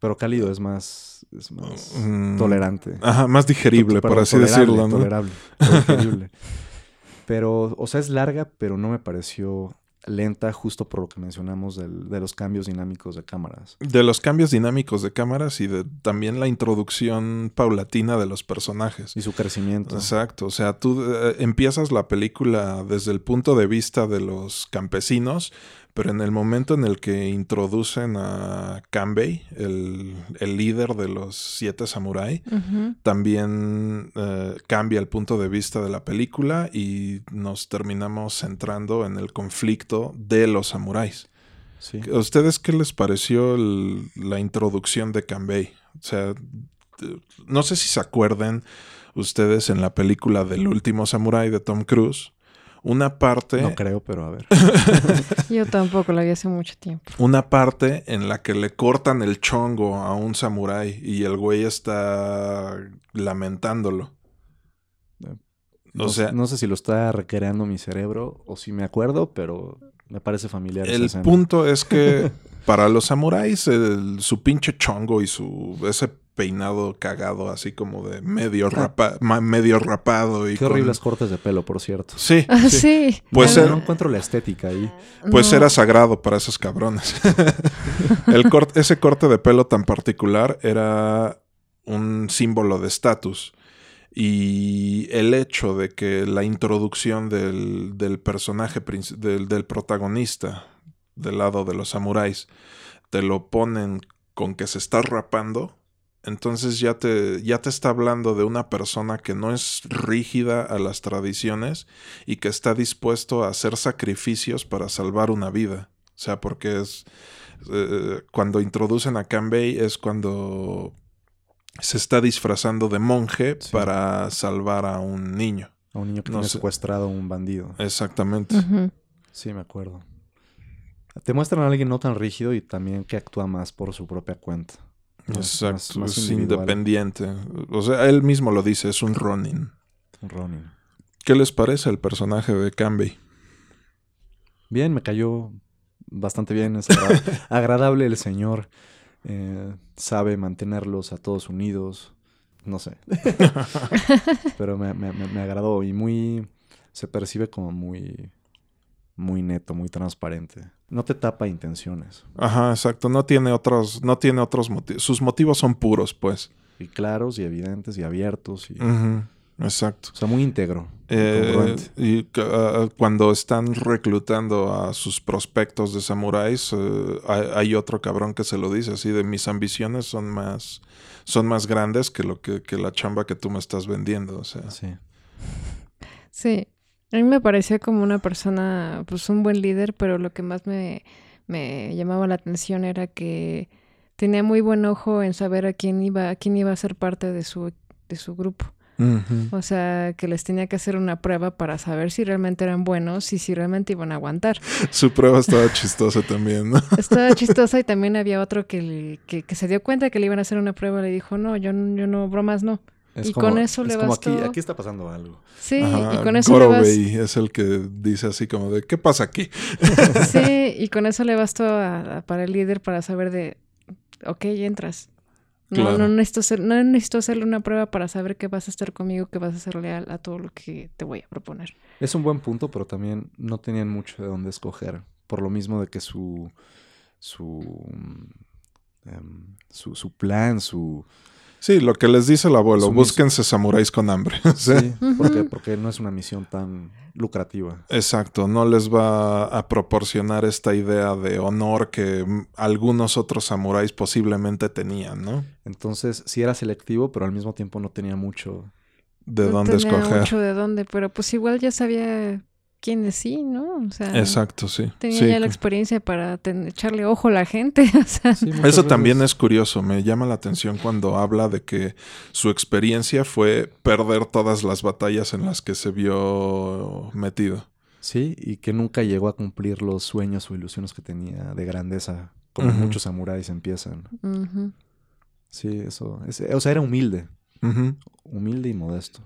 Pero cálido es más, es más mm, tolerante. Ajá, más digerible, por así tolerable, decirlo, ¿no? Tolerable, digerible. pero, o sea, es larga, pero no me pareció lenta justo por lo que mencionamos del- de los cambios dinámicos de cámaras. De los cambios dinámicos de cámaras y de también la introducción paulatina de los personajes. Y su crecimiento. Exacto, o sea, tú eh, empiezas la película desde el punto de vista de los campesinos, pero en el momento en el que introducen a Kanbei, el, el líder de los siete samurái, Ujú. también eh, cambia el punto de vista de la película y nos terminamos centrando en el conflicto de los samuráis. Sí. ¿A ustedes qué les pareció el- la introducción de Kanbei? O sea, no sé si se acuerden ustedes en la película del último samurái de Tom Cruise, una parte, No creo, pero a ver. Yo tampoco la vi hace mucho tiempo. una parte en la que le cortan el chongo a un samurái y el güey está lamentándolo. No, O sea- no sé si lo está recreando mi cerebro o si me acuerdo, pero me parece familiar. esa El escena. punto es que para los samuráis el- su pinche chongo y su ese peinado cagado así como de medio rapa, ma- medio rapado y Qué con- horribles cortes de pelo, por cierto. Sí, Ah, sí. sí. Pues no, era- no encuentro la estética ahí. Pues No. era sagrado para esos cabrones. el cort- ese corte de pelo tan particular era un símbolo de estatus. Y el hecho de que la introducción del, del personaje, del, del protagonista del lado de los samuráis, te lo ponen con que se está rapando, entonces ya te, ya te está hablando de una persona que no es rígida a las tradiciones y que está dispuesto a hacer sacrificios para salvar una vida. O sea, porque es. eh, cuando introducen a Kanbei es cuando se está disfrazando de monje Sí. para salvar a un niño. A un niño que No tiene sé. secuestrado a un bandido. Exactamente. Sí, me acuerdo. Te muestran a alguien no tan rígido y también que actúa más por su propia cuenta. Exacto. más- más es independiente. O sea, él mismo lo dice, es un Ronin. Un Ronin. ¿Qué les parece el personaje de Kanbei? Bien, me cayó bastante bien, es agra- agradable el señor. eh, sabe mantenerlos a todos unidos. No sé. Pero me, me- me- me agradó y muy. Se percibe como muy. Muy neto, muy transparente. No te tapa intenciones. Ajá, exacto. No tiene otros, no tiene otros motivos. Sus motivos son puros, pues. Y claros y evidentes y abiertos. Y, Exacto. O sea, muy íntegro. Eh, congruente. y ah, cuando están reclutando a sus prospectos de samuráis, eh, hay, hay otro cabrón que se lo dice así de mis ambiciones son más son más grandes que lo que, que la chamba que tú me estás vendiendo, o sea. Sí. Sí, a mí me parecía como una persona, pues un buen líder, pero lo que más me, me llamaba la atención era que tenía muy buen ojo en saber a quién iba, a quién iba a ser parte de su, de su grupo. O sea, que les tenía que hacer una prueba para saber si realmente eran buenos y si realmente iban a aguantar. Su prueba estaba chistosa también, ¿no? Estaba chistosa y también había otro que, le- que, que se dio cuenta que le iban a hacer una prueba y le dijo, no, yo, yo no, bromas no. Es Y con eso es le como aquí, está pasando algo. Sí, Ajá, y con eso le bastó. Es el que dice así como de ¿qué pasa aquí? Sí, y con eso le bastó a- a- para el líder para saber de, ok, entras. No, Claro. no, necesito hacer, no necesito hacerle una prueba para saber que vas a estar conmigo, que vas a ser leal a todo lo que te voy a proponer. Es un buen punto, pero también no tenían mucho de dónde escoger. Por lo mismo de que su. su. mm, em, su, su plan, su. Sí, lo que les dice el abuelo, búsquense samuráis con hambre. Sí. Sí, porque, porque no es una misión tan lucrativa. Exacto, no les va a proporcionar esta idea de honor que algunos otros samuráis posiblemente tenían, ¿no? Entonces, sí era selectivo, pero al mismo tiempo no tenía mucho. De No dónde tenía escoger. mucho de dónde, pero pues igual ya sabía quiénes sí, ¿no? O sea, Exacto, sí. tenía Sí, ya la experiencia para ten- echarle ojo a la gente. O sea, Sí, muchas Eso también es curioso, me llama la atención cuando habla de que su experiencia fue perder todas las batallas en las que se vio metido. Sí, y que nunca llegó a cumplir los sueños o ilusiones que tenía de grandeza, como muchos samuráis empiezan. Sí, eso. es- o sea, era humilde. Humilde y modesto.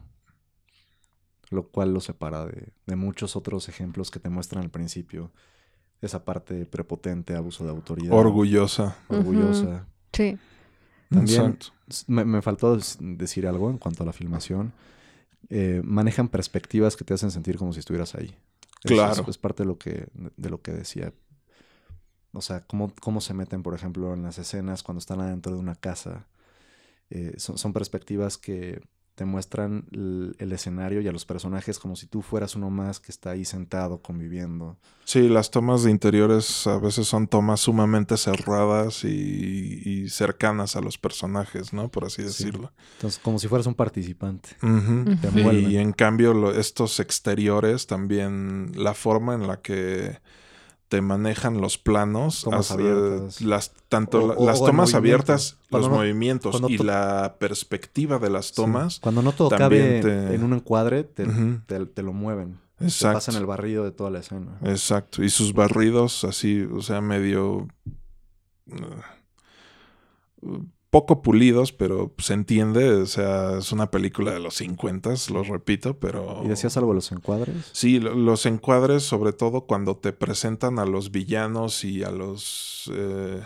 Lo cual lo separa de, de muchos otros ejemplos que te muestran al principio. Esa parte prepotente, abuso de autoridad. Orgullosa. Orgullosa. Sí. También- Me, me faltó decir algo en cuanto a la filmación. Eh, manejan perspectivas que te hacen sentir como si estuvieras ahí. Claro. Es, es parte de lo que, de lo que decía. O sea, cómo, cómo se meten, por ejemplo, en las escenas cuando están adentro de una casa. Eh, son, son perspectivas que te muestran el, el escenario y a los personajes como si tú fueras uno más que está ahí sentado conviviendo. Sí, las tomas de interiores a veces son tomas sumamente cerradas y, y cercanas a los personajes, ¿no? Por así Sí. decirlo. Entonces, como si fueras un participante. Te. Y en cambio, lo- estos exteriores también, la forma en la que te manejan los planos, Tomas hace- abiertas. las, tanto O- la- o- las tomas abiertas, Cuando los no- movimientos y la perspectiva de las Sí. tomas. Cuando no todo cabe te- en un encuadre, te, te- te lo mueven. Te Exacto. pasan el barrido de toda la escena. Exacto. Y sus barridos así, o sea, medio... poco pulidos, pero se entiende. O sea, es una película de los 50, lo repito, pero... ¿Y decías algo de los encuadres? Sí, lo- los encuadres, sobre todo cuando te presentan a los villanos y a los eh,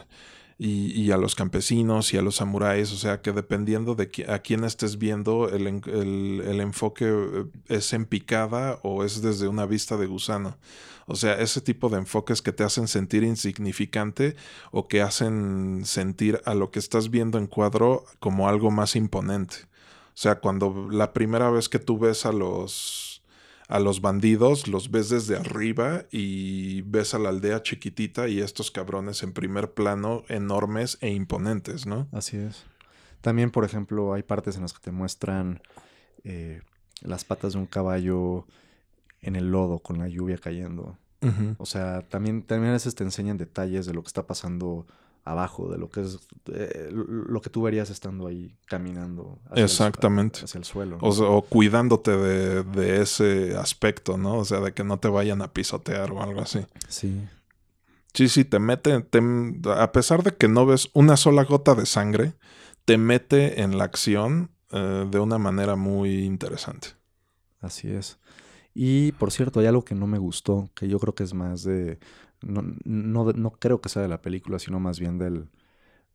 y, y a los campesinos y a los samuráis, o sea que dependiendo de qui- a quién estés viendo, el, en- el- el enfoque eh, es en picada o es desde una vista de gusano. O sea, ese tipo de enfoques que te hacen sentir insignificante o que hacen sentir a lo que estás viendo en cuadro como algo más imponente. O sea, cuando la primera vez que tú ves a los a los bandidos, los ves desde arriba y ves a la aldea chiquitita y estos cabrones en primer plano enormes e imponentes, ¿no? Así es. También, por ejemplo, hay partes en las que te muestran eh, las patas de un caballo en el lodo con la lluvia cayendo. O sea, también, también a veces te enseñan detalles de lo que está pasando abajo, de lo que es eh, lo que tú verías estando ahí caminando. hacia el Exactamente. hacia el suelo. ¿no? O, sea, o cuidándote de, de ese aspecto, ¿no? O sea, de que no te vayan a pisotear o algo así. Sí. Sí, sí, te mete, te- a pesar de que no ves una sola gota de sangre, te mete en la acción eh, de una manera muy interesante. Así es. Y por cierto, hay algo que no me gustó, que yo creo que es más de. No, no, no creo que sea de la película, sino más bien del,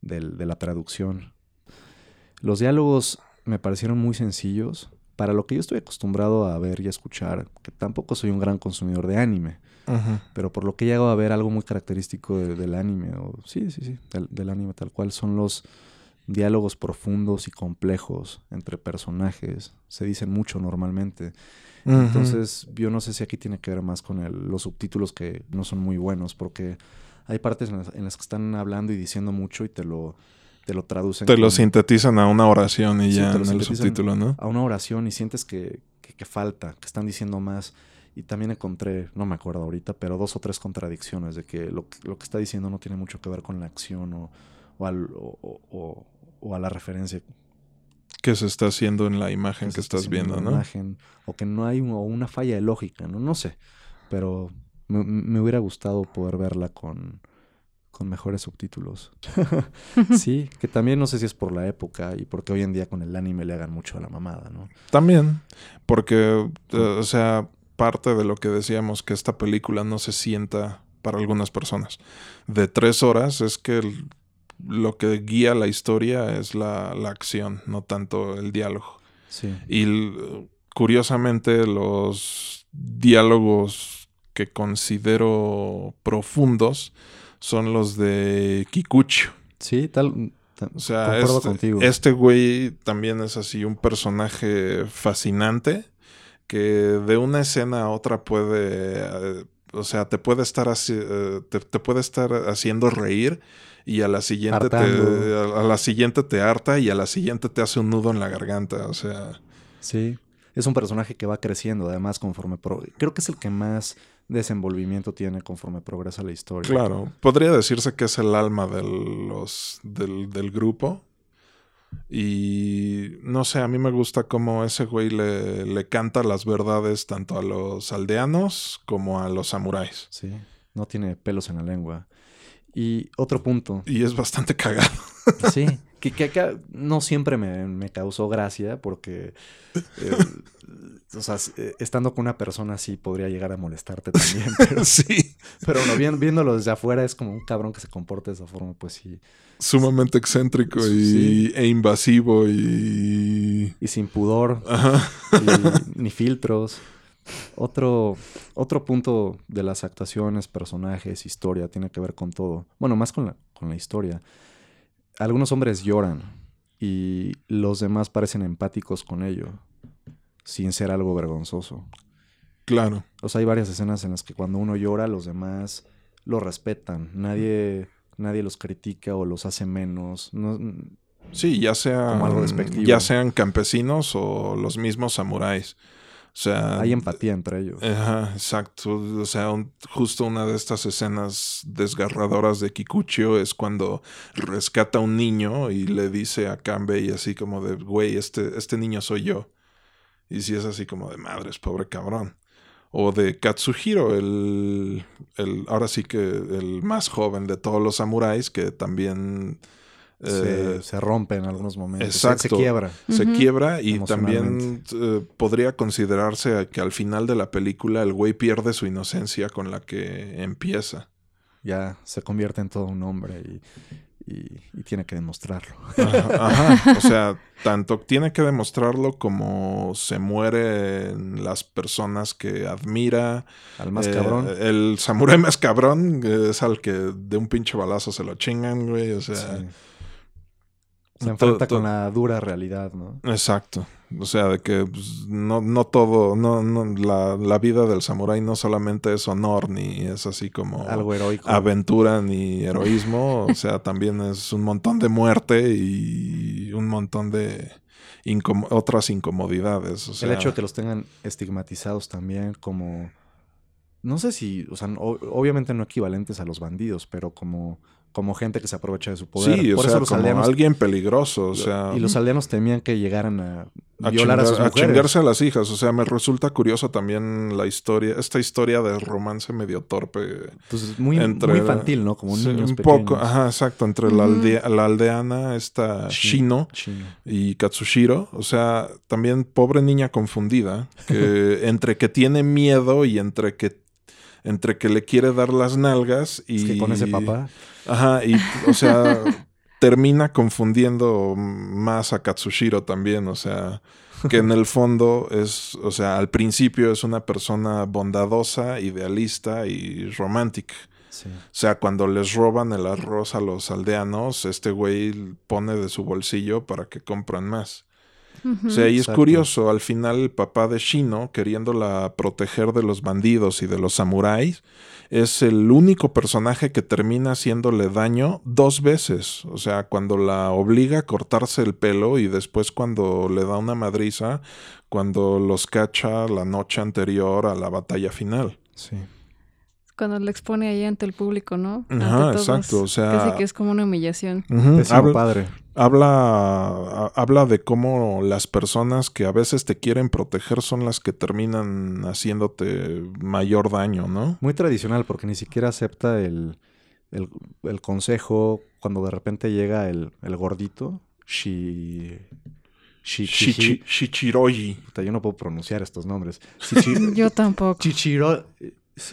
del, de la traducción. Los diálogos me parecieron muy sencillos. Para lo que yo estoy acostumbrado a ver y a escuchar, que tampoco soy un gran consumidor de anime, pero por lo que he llegado a ver algo muy característico del anime, o sí, sí, sí, del, del anime tal cual, son los diálogos profundos y complejos entre personajes. Se dicen mucho normalmente. Entonces, yo no sé si aquí tiene que ver más con el, los subtítulos que no son muy buenos, porque hay partes en las, que están hablando y diciendo mucho y te lo, te lo traducen. Te lo sintetizan a una oración y ya en el subtítulo, ¿no? A una oración y sientes que, que, falta, que están diciendo más. Y también encontré, no me acuerdo ahorita, pero dos o tres contradicciones de que lo, lo que está diciendo no tiene mucho que ver con la acción o, o, al, o, o a la referencia que se está haciendo en la imagen que, estás viendo, ¿no? Imagen, o que no hay una falla de lógica, ¿no? No sé. Pero me, hubiera gustado poder verla con, con mejores subtítulos. sí, que también no sé si es por la época y porque hoy en día con el anime le hagan mucho a la mamada, ¿no? También, porque, eh, o sea, parte de lo que decíamos que esta película no se sienta para algunas personas de tres horas es que el, lo que guía la historia es la, acción, no tanto el diálogo. Y curiosamente los diálogos que considero profundos son los de Kikuchi. Sí, tal. o sea, este, este, güey también es así un personaje fascinante que de una escena a otra puede, eh, o sea, te puede estar, eh, te puede estar haciendo reír y a la siguiente te, a, la siguiente te harta y a la siguiente te hace un nudo en la garganta, o sea. Sí, es un personaje que va creciendo, además conforme creo que es el que más desenvolvimiento tiene conforme progresa la historia. Claro, podría decirse que es el alma del, los, del, del grupo. Y no sé, a mí me gusta cómo ese güey le, le, canta las verdades tanto a los aldeanos como a los samuráis. Sí, no tiene pelos en la lengua. Y otro punto. Y es bastante cagado. Sí, que, acá no siempre me, causó gracia porque, eh, o sea, eh, estando con una persona así podría llegar a molestarte también. Pero, sí. Pero bueno, viéndolo desde afuera es como un cabrón que se comporta de esa forma, pues sí. Sumamente excéntrico y, e invasivo y... Y sin pudor. ni filtros. Otro, otro punto de las actuaciones, personajes, historia, tiene que ver con todo. Bueno, más con la, con la historia. Algunos hombres lloran y los demás parecen empáticos con ello, sin ser algo vergonzoso. Claro. O sea, hay varias escenas en las que cuando uno llora, los demás lo respetan. Nadie, nadie los critica o los hace menos. sí, ya ya sean campesinos o los mismos samuráis. O sea, hay empatía entre ellos. Ajá, exacto. O sea, justo una de estas escenas desgarradoras de Kikuchio es cuando rescata a un niño y le dice a Kanbei así como de, güey, este, este niño soy yo. Y si es así como de madres, pobre cabrón. O de Katsuhiro, el, el, ahora sí que el más joven de todos los samuráis, que también se, eh, rompe en algunos momentos. Exacto. Se, quiebra. Se quiebra y también eh, podría considerarse que al final de la película el güey pierde su inocencia con la que empieza. Ya se convierte en todo un hombre y, tiene que demostrarlo. Ajá, O sea, tanto tiene que demostrarlo como se mueren las personas que admira. Al más cabrón. Eh, el samurái más cabrón es al que de un pinche balazo se lo chingan, güey. O sea. Se enfrenta con la dura realidad, ¿no? Exacto. O sea, de que pues, no, no todo, no, no la, la, vida del samurái no solamente es honor, ni es así como algo heroico. Aventura ni heroísmo. o sea, también es un montón de muerte y un montón de otras incomodidades. El hecho de que los tengan estigmatizados también como. No sé si, o sea, obviamente no equivalentes a los bandidos, pero como como gente que se aprovecha de su poder. Sí, o sea, como alguien peligroso, o sea... Y los aldeanos temían que llegaran a, a, violar a sus chingar- a mujeres. chingarse a las hijas. O sea, me resulta curioso también la historia, esta historia de romance medio torpe. Pues muy, entre- muy infantil, ¿no? Como Sí, niños un pequeños. poco, ajá, exacto, entre la, aldea- la aldeana, esta Shino, Chino. y Katsushiro. O sea, también pobre niña confundida, que entre que tiene miedo y entre que entre que le quiere dar las nalgas y Es que con ese papá. Ajá, y o sea, termina confundiendo más a Katsushiro también, o sea, que en el fondo es, o sea, al principio es una persona bondadosa, idealista y romántica. Sí. O sea, cuando les roban el arroz a los aldeanos, este güey pone de su bolsillo para que compran más. O sea, y es Exacto. curioso, al final el papá de Shino, queriéndola proteger de los bandidos y de los samuráis, es el único personaje que termina haciéndole daño dos veces. O sea, cuando la obliga a cortarse el pelo y después cuando le da una madriza, cuando los cacha la noche anterior a la batalla final. Sí. Cuando lo expone ahí ante el público, ¿no? Ante Ajá, todos. exacto, o sea- Casi que es como una humillación. Ujú, Pésimo habla- padre. habla, ha- habla de cómo las personas que a veces te quieren proteger son las que terminan haciéndote mayor daño, ¿no? Muy tradicional porque ni siquiera acepta el, el, el consejo cuando de repente llega el, el gordito. Shi... Shi- Shichi- Shichiroji. Yo no puedo pronunciar estos nombres. Shichi- Yo tampoco. Chichiro...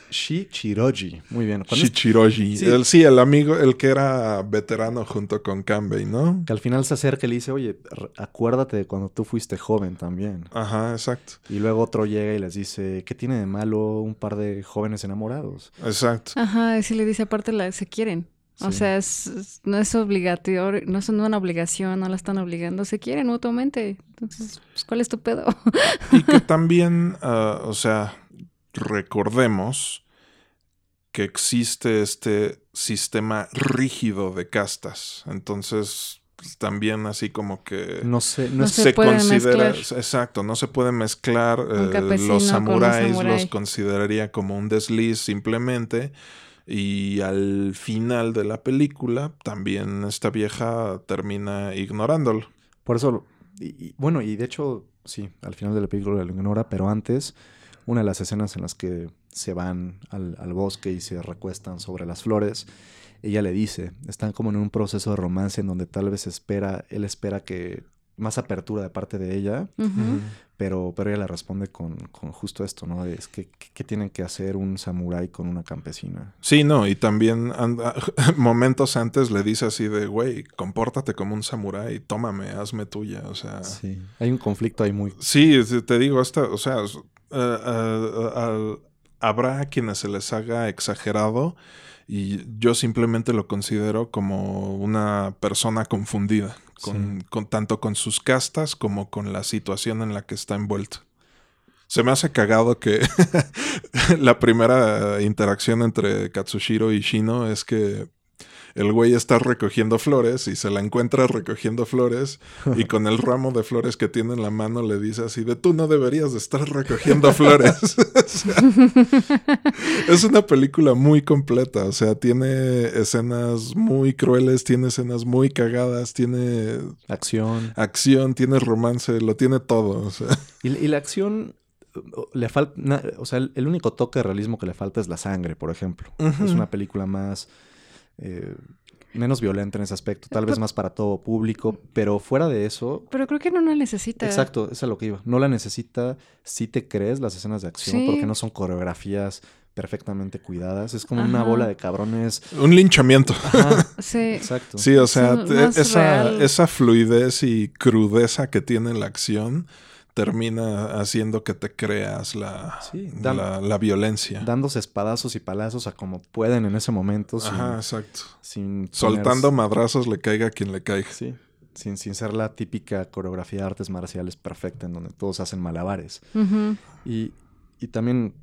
Shichiroji. Muy bien. Shichiroji. Sí. El, sí, el amigo, el que era veterano junto con Kanbei, ¿no? que al final se acerca y le dice, oye, acuérdate de cuando tú fuiste joven también. Ajá, exacto. Y luego otro llega y les dice, ¿qué tiene de malo un par de jóvenes enamorados? Exacto. Ajá, y si le dice aparte la se quieren. O Sí. sea, es, no es obligatorio, no es una obligación, no la están obligando, se quieren mutuamente. Entonces, pues, ¿cuál es tu pedo? Y que también, ah, o sea, recordemos que existe este sistema rígido de castas. Entonces, pues, también así como que No sé, no, se se, considera, mezclar. exacto, no se puede mezclar. eh, los samuráis los consideraría como un desliz simplemente. Y al final de la película, también esta vieja termina ignorándolo. Por eso, y- y- bueno, y de hecho, sí, al final de la película lo ignora, pero antes, una de las escenas en las que se van al, al bosque y se recuestan sobre las flores, ella le dice, están como en un proceso de romance en donde tal vez espera, él espera que más apertura de parte de ella, pero, pero ella le responde con, con justo esto, ¿no? Es que, ¿qué tienen que hacer un samurái con una campesina? Sí, no, y también anda- momentos antes le dice así de, güey, compórtate como un samurái, tómame, hazme tuya, o sea... Sí, hay un conflicto ahí muy... Sí, es- te digo, esta, o sea, eh, eh, habrá a quienes se les haga exagerado y yo simplemente lo considero como una persona confundida, con, con- tanto con sus castas como con la situación en la que está envuelto. Se me hace cagado que la primera interacción entre Katsushiro y Shino es que el güey está recogiendo flores y se la encuentra recogiendo flores y con el ramo de flores que tiene en la mano le dice así de tú no deberías de estar recogiendo flores. O sea, es una película muy completa, o sea, tiene escenas muy crueles, tiene escenas muy cagadas, tiene Acción. acción, tiene romance, lo tiene todo, o sea. Y, y la acción le falta, o sea, el, único toque de realismo que le falta es la sangre, por ejemplo. Es una película más eh, menos violenta en ese aspecto, tal vez más para todo público, pero fuera de eso, Pero creo que no la necesita. exacto, es a lo que iba. No la necesita si te crees las escenas de acción, Sí. porque no son coreografías perfectamente cuidadas, es como una bola de cabrones. Un linchamiento. Ajá, Sí. exacto. Sí, o sea, esa, esa fluidez y crudeza que tiene la acción termina haciendo que te creas la, Sí, dan- la, la violencia. Dándose espadazos y palazos a como pueden en ese momento, sin, Ajá, exacto. sin Soltando ponerse- madrazos le caiga a quien le caiga. Sí, sin, sin ser la típica coreografía de artes marciales perfecta en donde todos hacen malabares. Y, y también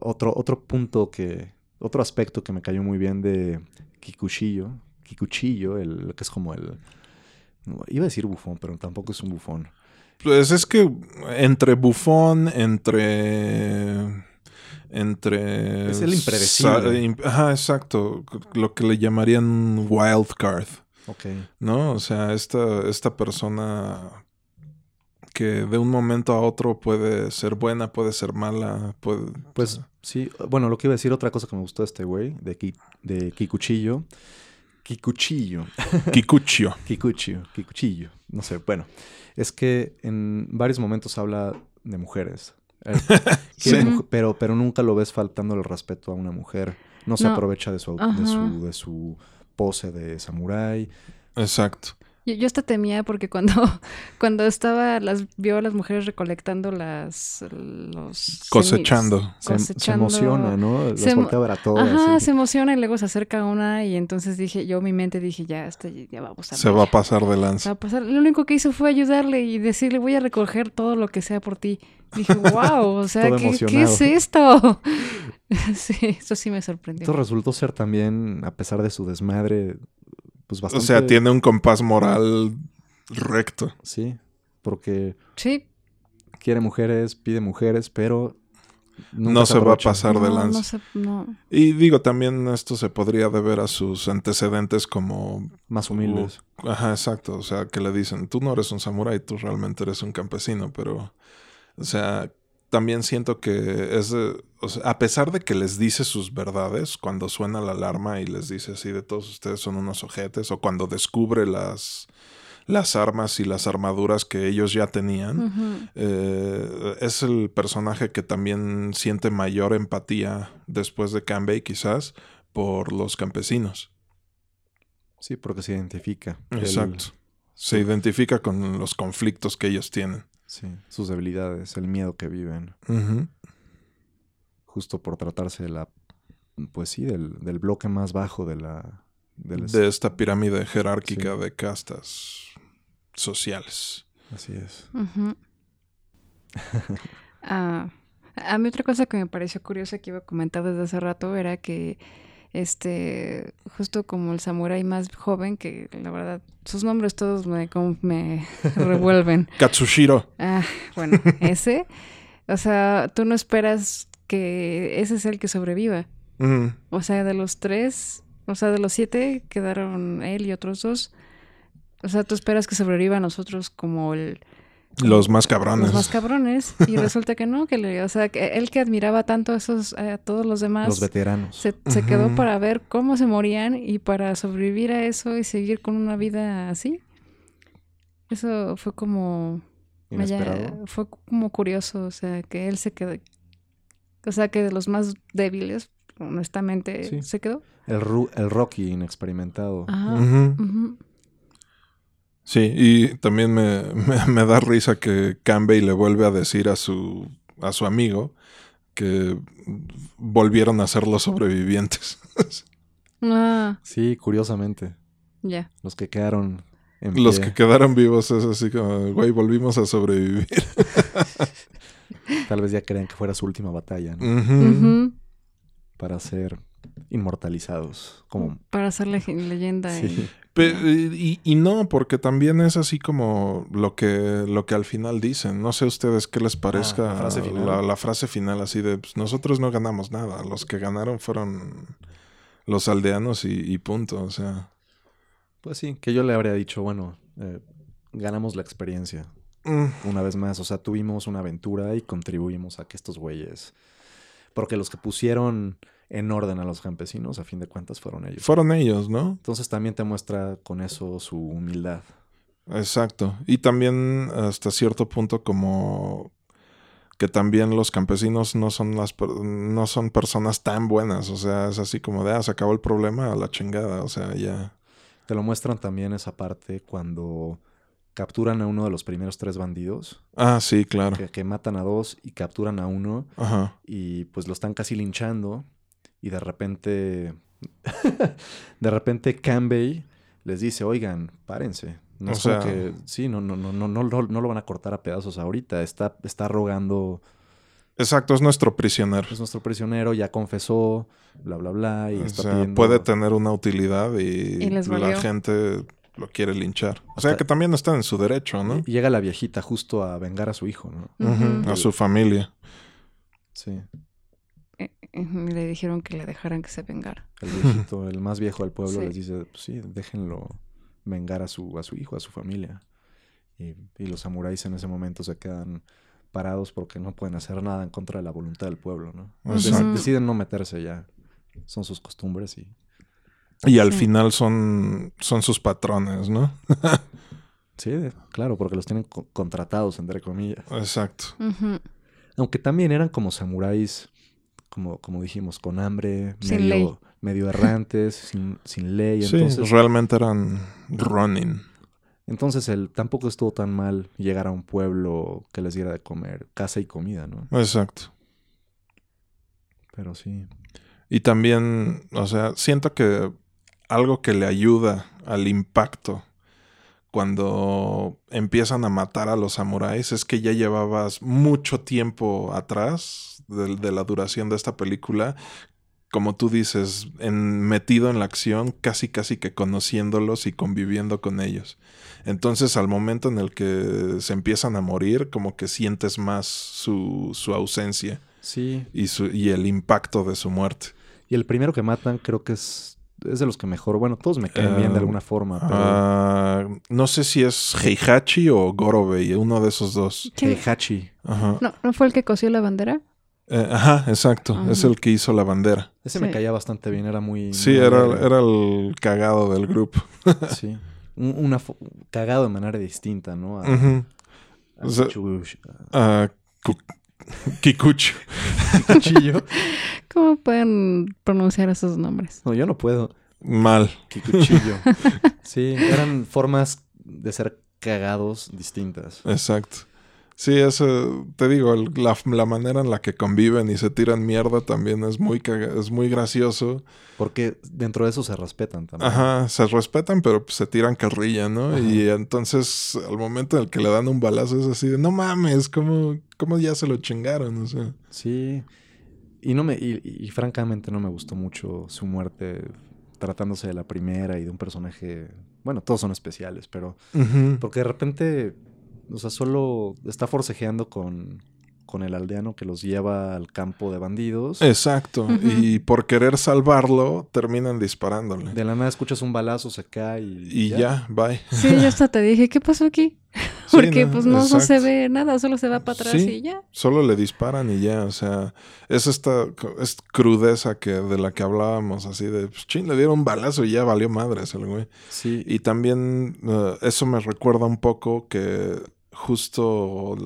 otro, otro punto que, otro aspecto que me cayó muy bien de Kikuchillo, Kikuchillo, el, que es como el, iba a decir bufón, pero tampoco es un bufón. Pues es que entre bufón, entre. Entre. Es el impredecible. im- Ajá, exacto. Lo que le llamarían wild card. Ok. ¿No? O sea, esta, esta persona que de un momento a otro puede ser buena, puede ser mala, puede... Pues sí, bueno, lo que iba a decir, otra cosa que me gustó de este güey, de, Ki- de Kikuchillo. Kikuchillo. Kikuchio. Kikuchillo. Kikuchillo. No sé, bueno. Es que en varios momentos habla de mujeres. Eh, Sí. pero, pero nunca lo ves faltando el respeto a una mujer. No se No. aprovecha de su, de, su, de su pose de samurái. Exacto. Yo, yo hasta temía porque cuando, cuando estaba, las vio a las mujeres recolectando las, los... Cosechando. Se, emociona, ¿no? Las se voltea a ver a todas. Ajá, se emociona y luego se acerca una y entonces dije, yo mi mente dije, ya, este, ya vamos a Se va a pasar de ya va lanza. a pasar. Lo único que hizo fue ayudarle y decirle, voy a recoger todo lo que sea por ti. Dije, wow, o sea, ¿qué, ¿qué es esto? sí, eso sí me sorprendió. Esto resultó ser también, a pesar de su desmadre, pues O sea, tiene un compás moral recto. Sí, porque Sí, quiere mujeres, pide mujeres, pero... nunca No se va a pasar de lanza. no sé, no. Y digo, también esto se podría deber a sus antecedentes como... Más humildes. Ajá, exacto. O sea, que le dicen, tú no eres un samurái, tú realmente eres un campesino, pero... O sea, también siento que es... de- o sea, a pesar de que les dice sus verdades, cuando suena la alarma y les dice así de todos ustedes son unos ojetes, o cuando descubre las, las armas y las armaduras que ellos ya tenían, eh, es el personaje que también siente mayor empatía después de Kanbei, quizás, por los campesinos. Sí, porque se identifica. Exacto. Se identifica con los conflictos que ellos tienen. Sí, sus debilidades, el miedo que viven, justo por tratarse de la... Pues sí, del, del bloque más bajo de la... De esta pirámide jerárquica de castas sociales. Así es. Ah, a mí otra cosa que me pareció curiosa que iba a comentar desde hace rato era que este justo como el samurái más joven que la verdad sus nombres todos me como me revuelven. Katsushiro. Ah, bueno, ese, o sea, tú no esperas que ese es el que sobreviva. O sea, de los tres, o sea, de los siete quedaron él y otros dos. O sea, tú esperas que sobreviva a nosotros como el Los más cabrones. los más cabrones y resulta que no, que le, o sea, que él que admiraba tanto a esos a todos los demás Los veteranos. se, se quedó para ver cómo se morían y para sobrevivir a eso y seguir con una vida así. Eso fue como vaya, fue como curioso, o sea, que él se quedó o sea, que de los más débiles, honestamente, Sí. se quedó. El, Ru- el Rocky inexperimentado. Ajá. Ujú. Sí, y también me, me- me da risa que Kanbei le vuelve a decir a su, a su amigo que volvieron a ser los sobrevivientes. Ah, Sí, curiosamente. ya. Los que quedaron en los pie, que quedaron vivos es así como, güey, volvimos a sobrevivir. tal vez ya querían que fuera su última batalla, ¿no? Para ser inmortalizados. Como... Para la leyenda. Sí. y- Pe- y, y no, porque también es así como lo que, lo que al final dicen. No sé ustedes qué les parezca Ah, la frase final. la, la frase final así de pues, nosotros no ganamos nada. Los que ganaron fueron los aldeanos y, y punto. O sea. Pues sí, que yo le habría dicho, bueno, eh, ganamos la experiencia. mm, Una vez más, o sea, tuvimos una aventura y contribuimos a que estos güeyes... Porque los que pusieron en orden a los campesinos, a fin de cuentas, fueron ellos. fueron ellos, ¿no? Entonces también te muestra con eso su humildad. Exacto. Y también hasta cierto punto como que también los campesinos no son las no son personas tan buenas, o sea, es así como de, ah, se acabó el problema a la chingada, o sea, ya. Te lo muestran también esa parte cuando capturan a uno de los primeros tres bandidos, Ah, sí, claro. que, que matan a dos y capturan a uno Ajá. y pues lo están casi linchando y de repente, de repente Kanbei les dice, oigan, párense. No O es sea- que, sí, no, no, no, no, no, no, no lo van a cortar a pedazos ahorita. Está, está rogando, Exacto, es nuestro prisionero. es nuestro prisionero, ya confesó, bla, bla, bla, y O está sea, pidiendo... puede tener una utilidad y, la gente lo quiere linchar. O sea, Hasta- que también está en su derecho, ¿no? Y llega la viejita justo a vengar a su hijo, ¿no? A su familia. Sí, le dijeron que le dejaran que se vengara. el viejito, el más viejo del pueblo, Sí. les dice, pues sí, déjenlo vengar a su, a su hijo, a su familia. Y, y los samuráis en ese momento se quedan parados porque no pueden hacer nada en contra de la voluntad del pueblo, ¿no? Deciden no meterse ya. Son sus costumbres y... Y al Sí. final son, son sus patrones, ¿no? Sí, claro, porque los tienen co- contratados, entre comillas. Exacto. Aunque también eran como samuráis, como, como dijimos, con hambre, Sin medio, ley. medio errantes, sin, sin ley. Sí, Entonces, realmente eran running. entonces el, tampoco estuvo tan mal llegar a un pueblo que les diera de comer, casa y comida, ¿no? Exacto. Pero sí. Y también, o sea, siento que algo que le ayuda al impacto cuando empiezan a matar a los samuráis es que ya llevabas mucho tiempo atrás de, de la duración de esta película, como tú dices, en, metido en la acción, casi casi que conociéndolos y conviviendo con ellos. Entonces al momento en el que se empiezan a morir, como que sientes más su, su ausencia Sí. y, su, y el impacto de su muerte. Y el primero que matan creo que es, es de los que mejor, bueno, todos me caen bien de Eh, alguna forma, pero Ah, no sé si es Heihachi o Gorobei, uno de esos dos. ¿Quién- Heihachi. Ajá, ¿No, ¿No fue el que cosió la bandera? Eh, ajá exacto. Ajá. Es el que hizo la bandera. Ese me caía bastante bien, era muy... Sí, muy era, el cagado del grupo. Sí. Un- Una cagado de manera distinta, ¿no? A, a O sea- Kikuchi. a Cuchillo. ¿Cómo pueden pronunciar esos nombres? No, yo no puedo. Mal. Kikuchillo. sí, eran formas de ser cagados distintas. Exacto. Sí, eso, te digo, el- la, la manera en la que conviven y se tiran mierda también es muy, caga- es muy gracioso. Porque dentro de eso se respetan también. Ajá, se respetan, pero pues, se tiran carrilla, ¿no? Ajá. Y entonces, al momento en el que le dan un balazo, es así de, no mames, ¿cómo, cómo ya se lo chingaron? O sea, Sí. Y no me, y, y francamente no me gustó mucho su muerte tratándose de la primera y de un personaje. Bueno, todos son especiales, pero. Porque de repente. O sea, solo está forcejeando con, con el aldeano que los lleva al campo de bandidos. Exacto. Y por querer salvarlo, terminan disparándole. De la nada escuchas un balazo, se cae y. Y ya, bye. Sí, yo hasta te dije, ¿qué pasó aquí? Sí, Porque pues no, no se ve nada, solo se va para atrás Sí. y ya. Solo le disparan y ya, o sea, es esta es crudeza que de la que hablábamos, así de, pues, chin, le dieron un balazo y ya valió madres el güey. Sí. Y también eh, eso me recuerda un poco que justo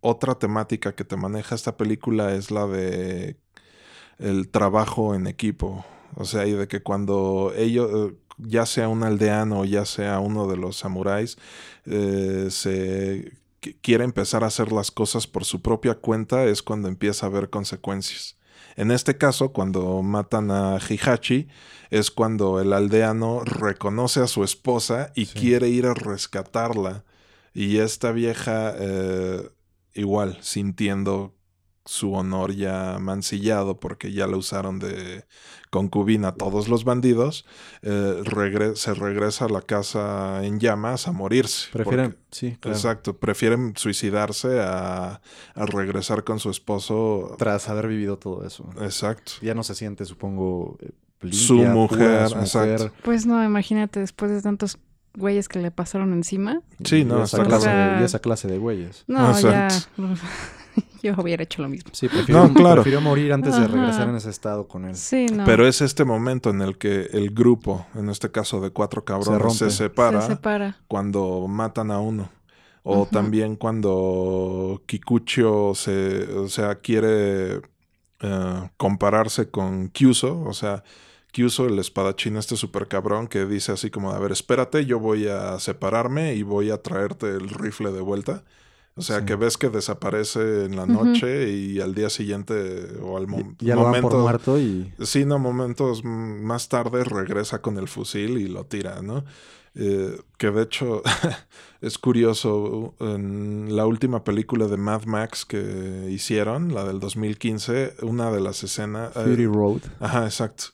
otra temática que te maneja esta película es la de el trabajo en equipo. O sea, y de que cuando ellos, ya sea un aldeano o ya sea uno de los samuráis, eh, se qu- quiere empezar a hacer las cosas por su propia cuenta, es cuando empieza a haber consecuencias. En este caso, cuando matan a Hihachi, es cuando el aldeano reconoce a su esposa y Sí. quiere ir a rescatarla. Y esta vieja, eh, igual, sintiendo su honor ya mancillado porque ya la usaron de concubina a todos los bandidos, eh, regre- se regresa a la casa en llamas a morirse. Prefieren. porque- Sí, claro. Exacto, prefieren suicidarse a, a regresar con su esposo. Tras haber vivido todo eso. Exacto. Ya no se siente, supongo. eh, limpia, Su pura, mujer, su exacto. Pues no, imagínate después de tantos güeyes que le pasaron encima. Sí, no, y esa, clase de, esa clase de güeyes. No, ya. Exacto. Yo hubiera hecho lo mismo. Sí, prefiero, No, claro. prefiero morir antes de regresar en ese estado con él. Sí, no. Pero es este momento en el que el grupo, en este caso de cuatro cabrones, se, separa Se separa. cuando matan a uno. O también cuando Kikucho se, o sea, quiere eh, compararse con Kyuso, o sea, Kyuso, el espadachín este super cabrón que dice así como, a ver, espérate, yo voy a separarme y voy a traerte el rifle de vuelta. O sea, Sí. que ves que desaparece en la noche y al día siguiente o al mo- Ya lo dan por momento... muerto y. Sí, no, momentos más tarde regresa con el fusil y lo tira, ¿no? Eh, que de hecho es curioso, en la última película de Mad Max que hicieron, la del 2015, una de las escenas... eh, Fury Road. Ajá, exacto.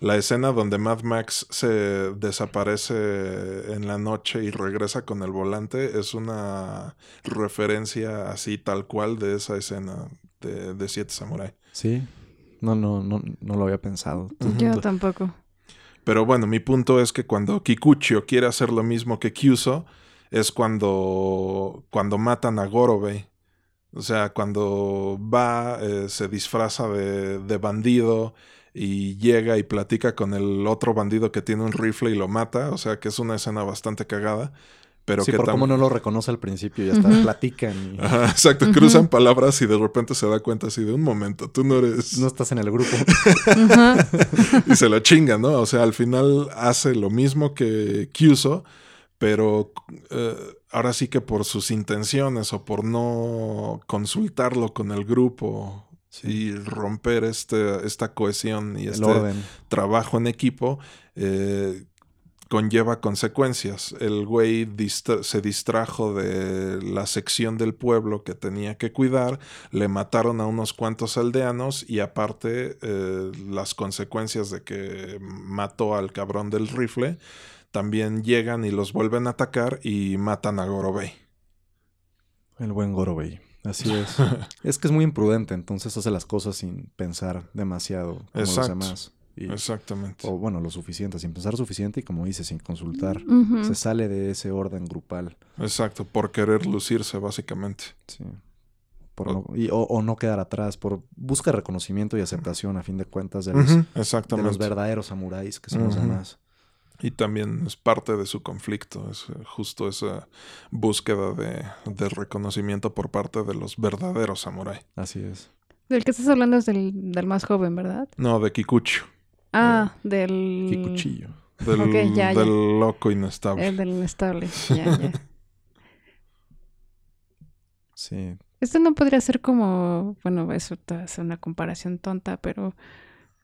La escena donde Mad Max se desaparece en la noche y regresa con el volante es una referencia así tal cual de esa escena de, de Siete Samurai. Sí. No, no, no, no lo había pensado. Yo tampoco. Pero bueno, mi punto es que cuando Kikucho quiere hacer lo mismo que Kyuso, es cuando, cuando matan a Gorobei. O sea, cuando va, eh, se disfraza de, de bandido y llega y platica con el otro bandido que tiene un rifle y lo mata. O sea, que es una escena bastante cagada. Pero sí, que por cómo no lo reconoce al principio y hasta platican y Ajá, exacto, cruzan palabras y de repente se da cuenta así de un momento, tú no eres... no estás en el grupo. Y se lo chinga, ¿no? O sea, al final hace lo mismo que Kyuso, pero eh, ahora sí que por sus intenciones o por no consultarlo con el grupo y romper este, esta cohesión y el este orden. trabajo en equipo, eh, conlleva consecuencias. El güey distra- se distrajo de la sección del pueblo que tenía que cuidar, le mataron a unos cuantos aldeanos y aparte eh, las consecuencias de que mató al cabrón del rifle, también llegan y los vuelven a atacar y matan a Gorobei. El buen Gorobei. Así es. es que es muy imprudente, entonces hace las cosas sin pensar demasiado como Exacto. los demás. Y- Exactamente. o bueno, lo suficiente, sin pensar suficiente y como dice, sin consultar. Se sale de ese orden grupal. Exacto, por querer lucirse básicamente. Sí. Por no- y- o, o no quedar atrás, por busca reconocimiento y aceptación a fin de cuentas de los, de los verdaderos samuráis que son los Ujú. demás. Y también es parte de su conflicto, es eh, justo esa búsqueda de, de reconocimiento por parte de los verdaderos samurái. Así es. Del que estás hablando es del, del más joven, ¿verdad? No, de Kikuchi, Ah, del... Qué cuchillo. del, Ok, ya, ya. del loco inestable. El del inestable. Ya, ya. Sí. Esto no podría ser como, bueno, eso hace una comparación tonta, pero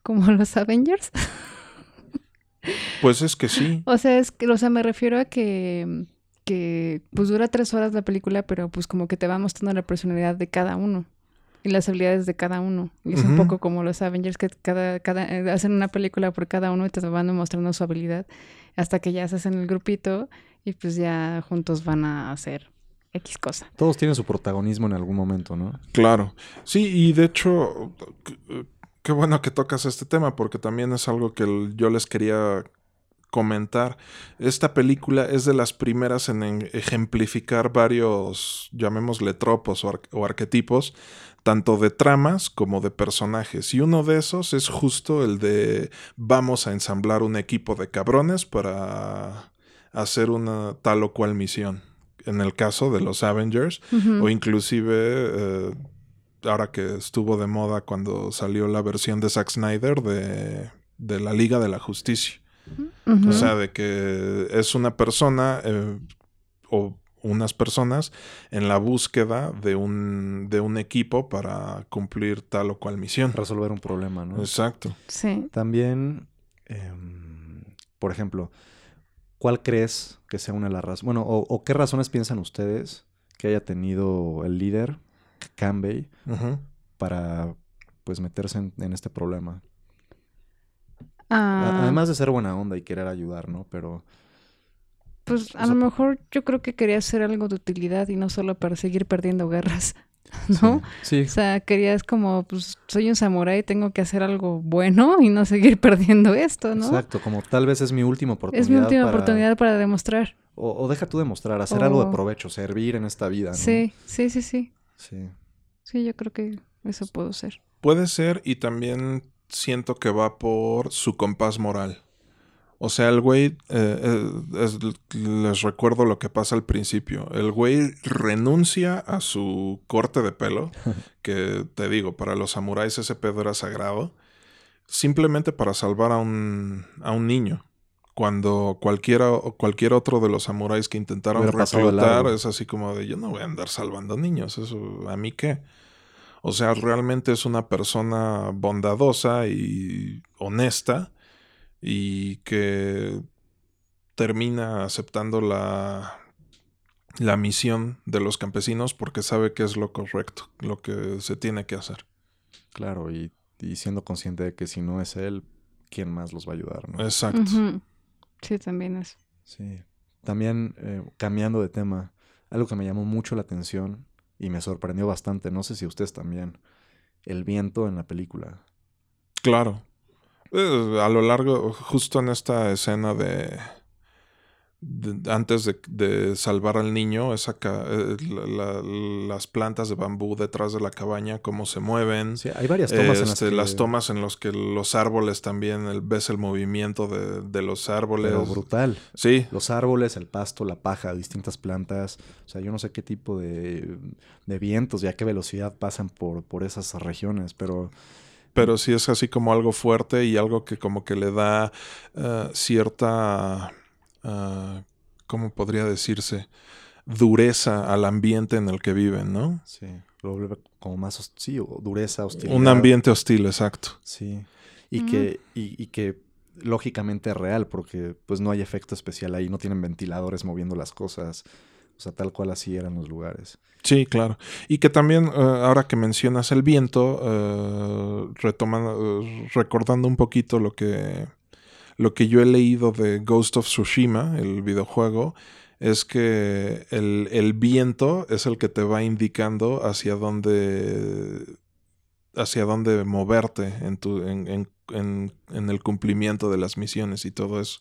como los Avengers. Pues es que sí. O sea, es que, o sea, me refiero a que, que pues dura tres horas la película, pero pues como que te va mostrando la personalidad de cada uno y las habilidades de cada uno. Y es un poco como los Avengers que cada, cada, eh, hacen una película por cada uno y te van mostrando su habilidad hasta que ya se hacen el grupito y pues ya juntos van a hacer X cosa. Todos tienen su protagonismo en algún momento, ¿no? Claro. Sí, y de hecho, qué- bueno que tocas este tema, porque también es algo que yo les quería comentar. Esta película es de las primeras en ejemplificar varios, llamémosle tropos o, ar- o arquetipos, tanto de tramas como de personajes. Y uno de esos es justo el de vamos a ensamblar un equipo de cabrones para hacer una tal o cual misión. En el caso de los Avengers, o inclusive eh, ahora que estuvo de moda cuando salió la versión de Zack Snyder de, de la Liga de la Justicia. O sea, de que es una persona eh, o unas personas en la búsqueda de un, de un equipo para cumplir tal o cual misión. Resolver un problema, ¿no? Exacto. sí. También, em, por ejemplo, ¿cuál crees que sea una de las razones? Bueno, o, o qué razones piensan ustedes que haya tenido el líder, Ujú. para pues meterse en, en este problema? Ah, Además de ser buena onda y querer ayudar, ¿no? Pero pues a o lo mejor yo creo que quería hacer algo de utilidad y no solo para seguir perdiendo guerras, ¿no? sí, O sea, querías como, pues soy un samurái, tengo que hacer algo bueno y no seguir perdiendo esto, ¿no? exacto, como tal vez es mi última oportunidad. Es mi última para- oportunidad para demostrar. O, o deja tú demostrar, hacer algo de provecho, servir en esta vida, ¿no? Sí, sí, sí, sí. Sí. Sí, yo creo que eso puedo ser. Puede ser y también siento que va por su compás moral. O sea, el güey, eh, eh, es- les recuerdo lo que pasa al principio. El güey renuncia a su corte de pelo, que te digo, para los samuráis ese pedo era sagrado, simplemente para salvar a un, a un niño. Cuando cualquiera, cualquier otro de los samuráis que intentaron reclutar es así como de yo no voy a andar salvando niños, eso a mí qué. O sea, realmente es una persona bondadosa y honesta y que termina aceptando la, la misión de los campesinos porque sabe que es lo correcto, lo que se tiene que hacer. Claro, y, y siendo consciente de que si no es él, ¿quién más los va a ayudar? ¿no? Exacto. Sí, también es. Sí. También, eh, cambiando de tema, algo que me llamó mucho la atención y me sorprendió bastante, no sé si ustedes también, el viento en la película. Claro. Eh, a lo largo, justo en esta escena de, de- antes de, de salvar al niño, es acá, eh, la- la- las plantas de bambú detrás de la cabaña, cómo se mueven. Sí, hay varias tomas en las Este, que... las tomas en las que los árboles también, el- ves el movimiento de, de los árboles. Pero brutal. Sí, Los árboles, el pasto, la paja, distintas plantas. O sea, yo no sé qué tipo de, de vientos y a qué velocidad pasan por, por esas regiones, pero pero sí es así como algo fuerte y algo que como que le da eh, cierta, ah, ¿cómo podría decirse? Dureza al ambiente en el que viven, ¿no? sí, lo vuelve como más, hos- sí, o dureza, hostilidad. Un ambiente hostil, exacto. Sí. Y que, y, y que lógicamente es real, porque pues no hay efecto especial ahí, no tienen ventiladores moviendo las cosas. O sea, tal cual así eran los lugares. Sí, claro. Y que también, eh, ahora que mencionas el viento, eh, retomando, eh, recordando un poquito lo que, lo que yo he leído de Ghost of Tsushima, el videojuego, es que el, el viento es el que te va indicando hacia dónde hacia dónde moverte en tu en, en- en- en el cumplimiento de las misiones y todo eso.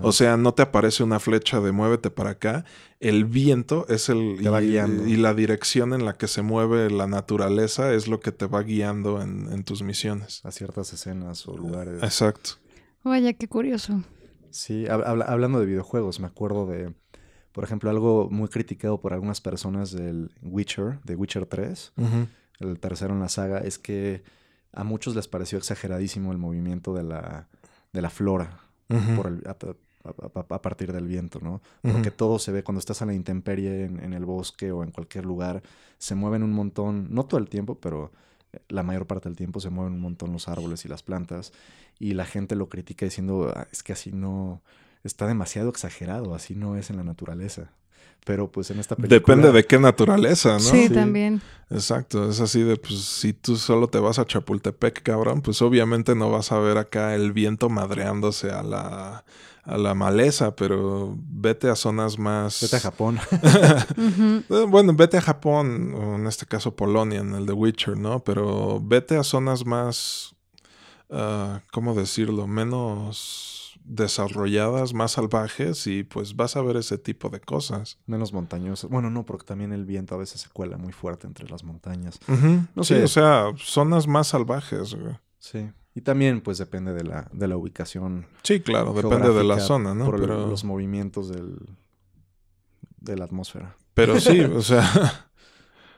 O sea, no te aparece una flecha de muévete para acá. El viento es el. Te va y, guiando. y la dirección en la que se mueve la naturaleza es lo que te va guiando en, en tus misiones. a ciertas escenas o lugares. Exacto. Vaya, qué curioso. Sí, hab- habla- hablando de videojuegos, me acuerdo de, por ejemplo, algo muy criticado por algunas personas del Witcher, de Witcher 3, Ujú. el tercero en la saga, es que a muchos les pareció exageradísimo el movimiento de la, de la flora por el- a, a- a- partir del viento, ¿no? Porque todo se ve cuando estás a la intemperie en, en el bosque o en cualquier lugar, se mueven un montón, no todo el tiempo, pero la mayor parte del tiempo se mueven un montón los árboles y las plantas y la gente lo critica diciendo, "Ah, es que así no, está demasiado exagerado, así no es en la naturaleza. Pero pues en esta película... Depende de qué naturaleza, ¿no? Sí, Sí. también. Exacto, es así de, pues, si tú solo te vas a Chapultepec, cabrón, pues obviamente no vas a ver acá el viento madreándose a la, a la maleza, pero vete a zonas más... Vete a Japón. Eh, Bueno, vete a Japón, o en este caso Polonia, en el de Witcher, ¿no? Pero vete a zonas más, ah, ¿cómo decirlo? Menos desarrolladas, más salvajes y pues vas a ver ese tipo de cosas. Menos montañosas. Bueno, no, porque también el viento a veces se cuela muy fuerte entre las montañas. No sí, sé. o sea, zonas más salvajes. güey. Sí. Y también pues depende de la, de la ubicación Sí, claro, depende de la zona, ¿no? Por Pero, los movimientos del, de la atmósfera. pero sí, o sea,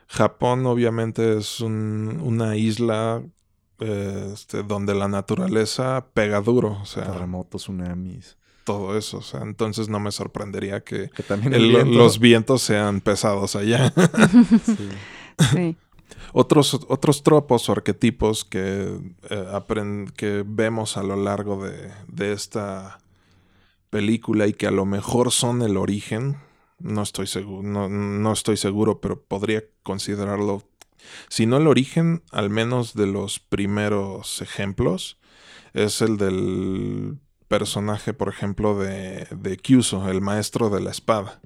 Japón obviamente es un- una isla eh, este, donde la naturaleza pega duro, o sea, Terremotos, tsunamis. todo eso, o sea, entonces no me sorprendería que Que también el- el viento- los vientos sean pesados allá. sí. Sí. Otros, otros tropos o arquetipos que, eh, que vemos a lo largo de, de esta película y que a lo mejor son el origen, no estoy seguro, no, no estoy seguro, pero podría considerarlo, si no el origen, al menos de los primeros ejemplos, es el del personaje, por ejemplo, de, de Kyuso, el maestro de la espada.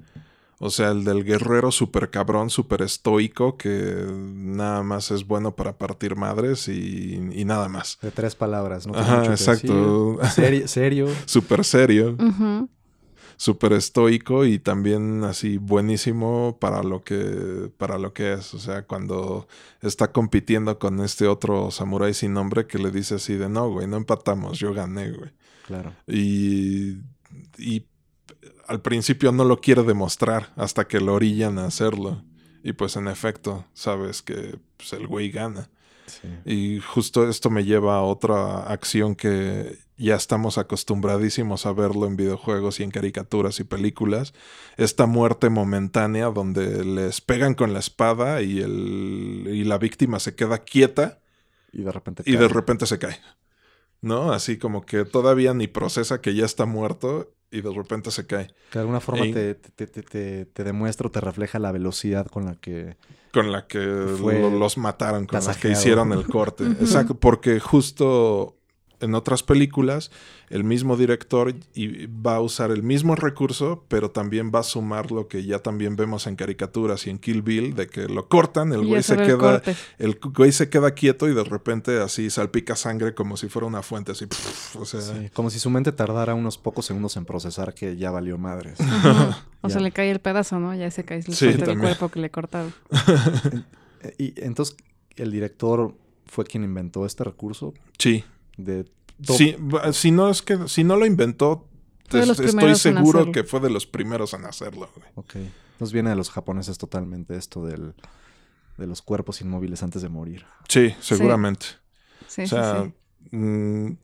O sea, el del guerrero super cabrón, super estoico, que nada más es bueno para partir madres y, y nada más. De tres palabras, ¿no? Ajá, mucho que exacto. decir. Serio, serio. Súper serio, Ujú. súper estoico y también así buenísimo para lo que para lo que es. O sea, cuando está compitiendo con este otro samurái sin nombre que le dice así de no, güey, no empatamos, yo gané, güey. Claro. Y, y al principio no lo quiere demostrar hasta que lo orillan a hacerlo. Y pues en efecto, sabes que pues, el güey gana. Sí. Y justo esto me lleva a otra acción que ya estamos acostumbradísimos a verlo en videojuegos y en caricaturas y películas. Esta muerte momentánea donde les pegan con la espada y, el, y la víctima se queda quieta Y de repente. y de cae. repente se cae. ¿No? Así como que todavía ni procesa que ya está muerto y de repente se cae. Que de alguna forma te, te, te, te, te demuestra o te refleja la velocidad con la que. Con la que lo- los mataron, con la que tasajeado. hicieron el corte. Exacto, porque justo en otras películas, el mismo director y va a usar el mismo recurso, pero también va a sumar lo que ya también vemos en caricaturas y en Kill Bill, de que lo cortan, el güey se queda, corte. el güey se queda quieto y de repente así salpica sangre como si fuera una fuente, así, o sea, Sí, como si su mente tardara unos pocos segundos en procesar que ya valió madres. O sea, le cae el pedazo, ¿no? Ya se cae el Sí, parte del cuerpo que le cortaron. Eh, y entonces, el director fue quien inventó este recurso sí. De... va- si no es que si no lo inventó, estoy seguro que fue de los primeros en hacerlo. güey. Ok. Entonces viene de los japoneses totalmente esto del, de los cuerpos inmóviles antes de morir. Sí, seguramente. Sí, o sea, sí. mm,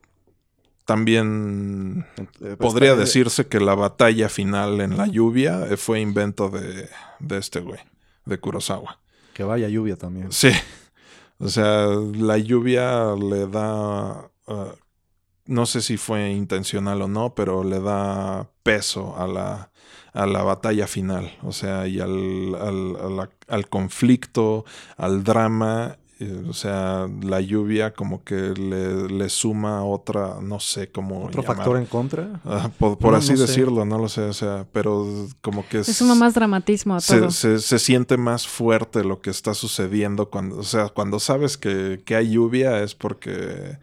también eh, pues, podría decirse que la batalla final en la lluvia eh, fue invento de, de este güey, de Kurosawa. Que vaya lluvia también. Sí. O sea, la lluvia le da. Ah, no sé si fue intencional o no, pero le da peso a la, a la batalla final. O sea, y al, al, al conflicto, al drama. eh, O sea, la lluvia como que le, le suma otra, no sé cómo. Otro llamar. factor en contra. Ah, por por No, así no sé. decirlo, no lo sé. O sea, pero como que Es suma más dramatismo a todo. se, se, se siente más fuerte lo que está sucediendo cuando, o sea, cuando sabes que, que hay lluvia es porque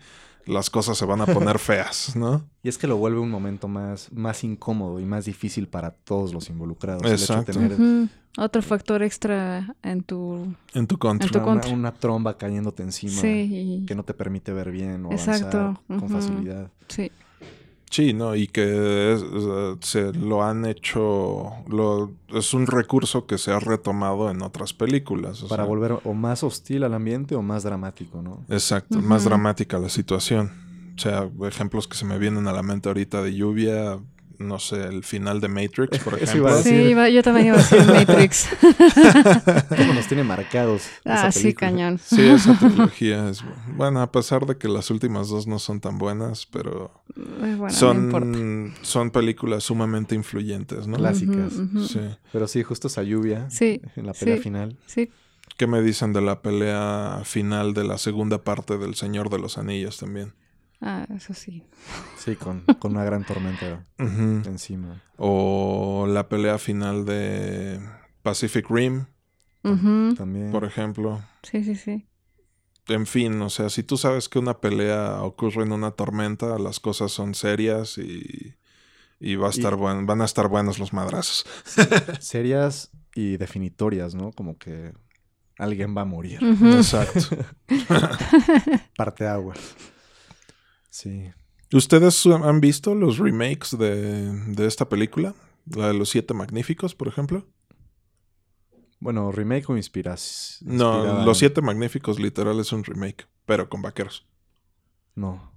las cosas se van a poner feas, ¿no? Y es que lo vuelve un momento más, más incómodo y más difícil para todos los involucrados. El hecho de Exacto. Ujú. Otro factor extra en tu... En tu contra. En tu una, contra. una- una tromba cayéndote encima Sí, que no te permite ver bien o Exacto, avanzar con facilidad. sí. Sí, ¿no? Y que es- se lo han hecho, lo, es un recurso que se ha retomado en otras películas. o Para sea, volver o más hostil al ambiente o más dramático, ¿no? Exacto, más dramática la situación. O sea, ejemplos que se me vienen a la mente ahorita de lluvia, no sé, el final de Matrix, por ejemplo. iba a Sí, iba- yo también iba a decir Matrix. ¿Cómo nos tiene marcados? esa ah, sí, cañón. Sí, esa trilogía es bu- bueno, a pesar de que las últimas dos no son tan buenas, pero Eh, no importa. son, son películas sumamente influyentes, ¿no? Clásicas. Sí. Pero sí, justo esa lluvia Sí, en la pelea sí. final. sí. ¿Qué me dicen de la pelea final de la segunda parte del Señor de los Anillos también? Ah, eso sí. Sí, con, con una gran tormenta encima. O la pelea final de Pacific Rim. También. por ejemplo. Sí, sí, sí. En fin, o sea, si tú sabes que una pelea ocurre en una tormenta, las cosas son serias y, y va a estar Y- buen- van a estar buenos los madrazos. Serias y definitorias, ¿no? Como que alguien va a morir. Exacto. Parte agua. Sí. ¿Ustedes han visto los remakes de, de esta película? La de los Siete Magníficos, por ejemplo. Bueno, remake o inspiras. No, Los Siete Magníficos literal es un remake, pero con vaqueros. No.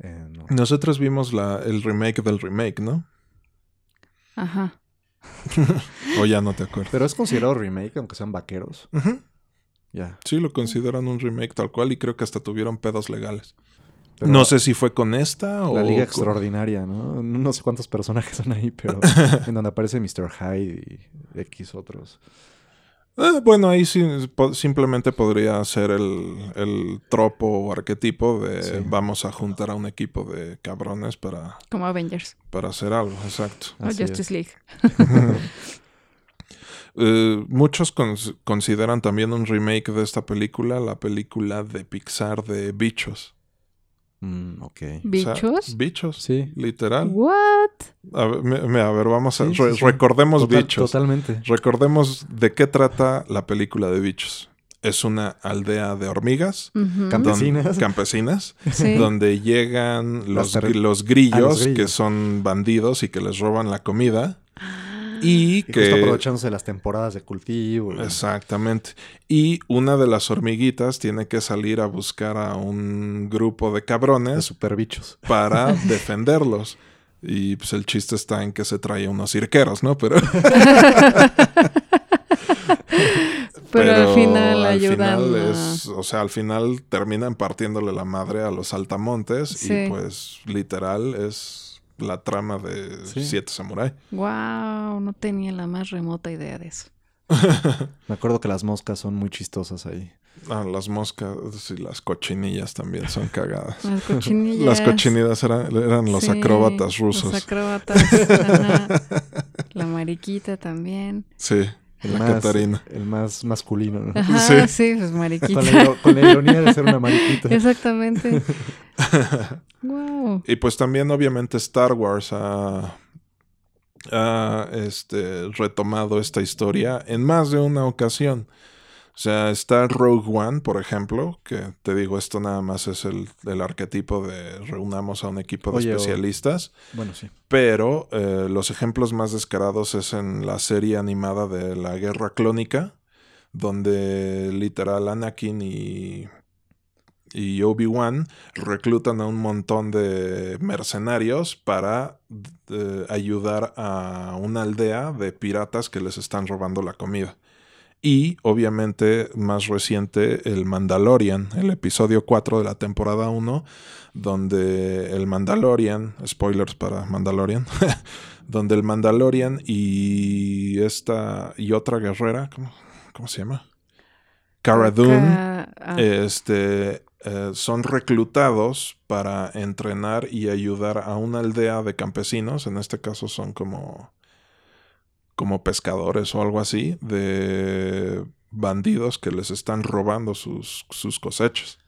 Eh, no. Nosotros vimos la, el remake del remake, ¿no? Ajá. O ya no te acuerdas. Pero es considerado remake, aunque sean vaqueros. Ya. Sí, lo consideran un remake tal cual y creo que hasta tuvieron pedos legales. Pero no sé si fue con esta o... La Liga con- Extraordinaria, ¿no? No sé cuántos personajes son ahí, pero en donde aparece Mr. Hyde y X otros. Eh, bueno, ahí sí, simplemente podría ser el, el tropo o arquetipo de Sí. vamos a juntar a un equipo de cabrones para, Como Avengers para hacer algo, exacto. o Justice es. League. Eh, muchos cons- consideran también un remake de esta película, la película de Pixar de Bichos. Mm, ok. O sea, ¿Bichos? bichos, Sí. literal. ¿What? A ver, me- me- a ver, vamos a... Sí, sí, re- sí. Recordemos Total- bichos. Totalmente. Recordemos de qué trata la película de bichos. Es una aldea de hormigas. Campe- Campesinas. don- campesinas. Sí. donde llegan los grillos, Ah, los grillos. que son bandidos y que les roban la comida. Ah. Y justo que... aprovechándose de las temporadas de cultivo. Exactamente. Y una de las hormiguitas tiene que salir a buscar a un grupo de de cabrones super bichos. para defenderlos. Y pues el chiste está en que se trae unos cirqueros, ¿no? Pero, Pero, al final al ayudan. final a- es- o sea, al final terminan partiéndole la madre a los saltamontes Sí. y pues literal es la trama de Sí. Siete Samurai. Wow, no tenía la más remota idea de eso. Me acuerdo que las moscas son muy chistosas ahí. Ah, las moscas y las cochinillas también son cagadas. Las cochinillas. Las cochinillas eran, eran los Sí, acróbatas rusos. Los acróbatas. La mariquita también. Sí, El la más, Catarina. El más masculino, ¿no? Ajá, Sí. sí, pues mariquita. Con la, iro- con la ironía de ser una mariquita. Exactamente. wow. Y pues también obviamente Star Wars ha, ha, este, retomado esta historia en más de una ocasión. O sea, está Rogue One, por ejemplo, que te digo, esto nada más es el, el arquetipo de reunamos a un equipo de Oye, o- especialistas. Bueno, sí. Pero eh, los ejemplos más descarados es en la serie animada de la Guerra Clónica, donde literal Anakin y, y Obi-Wan reclutan a un montón de mercenarios para eh, ayudar a una aldea de piratas que les están robando la comida. Y obviamente más reciente el Mandalorian, el episodio 4 de la temporada 1, donde el Mandalorian, spoilers para Mandalorian, donde el Mandalorian y esta y otra guerrera, ¿cómo, cómo se llama? Cara Dune, ah, este, eh, son reclutados para entrenar y ayudar a una aldea de campesinos, en este caso son como, como pescadores o algo así, de bandidos que les están robando sus, sus cosechas.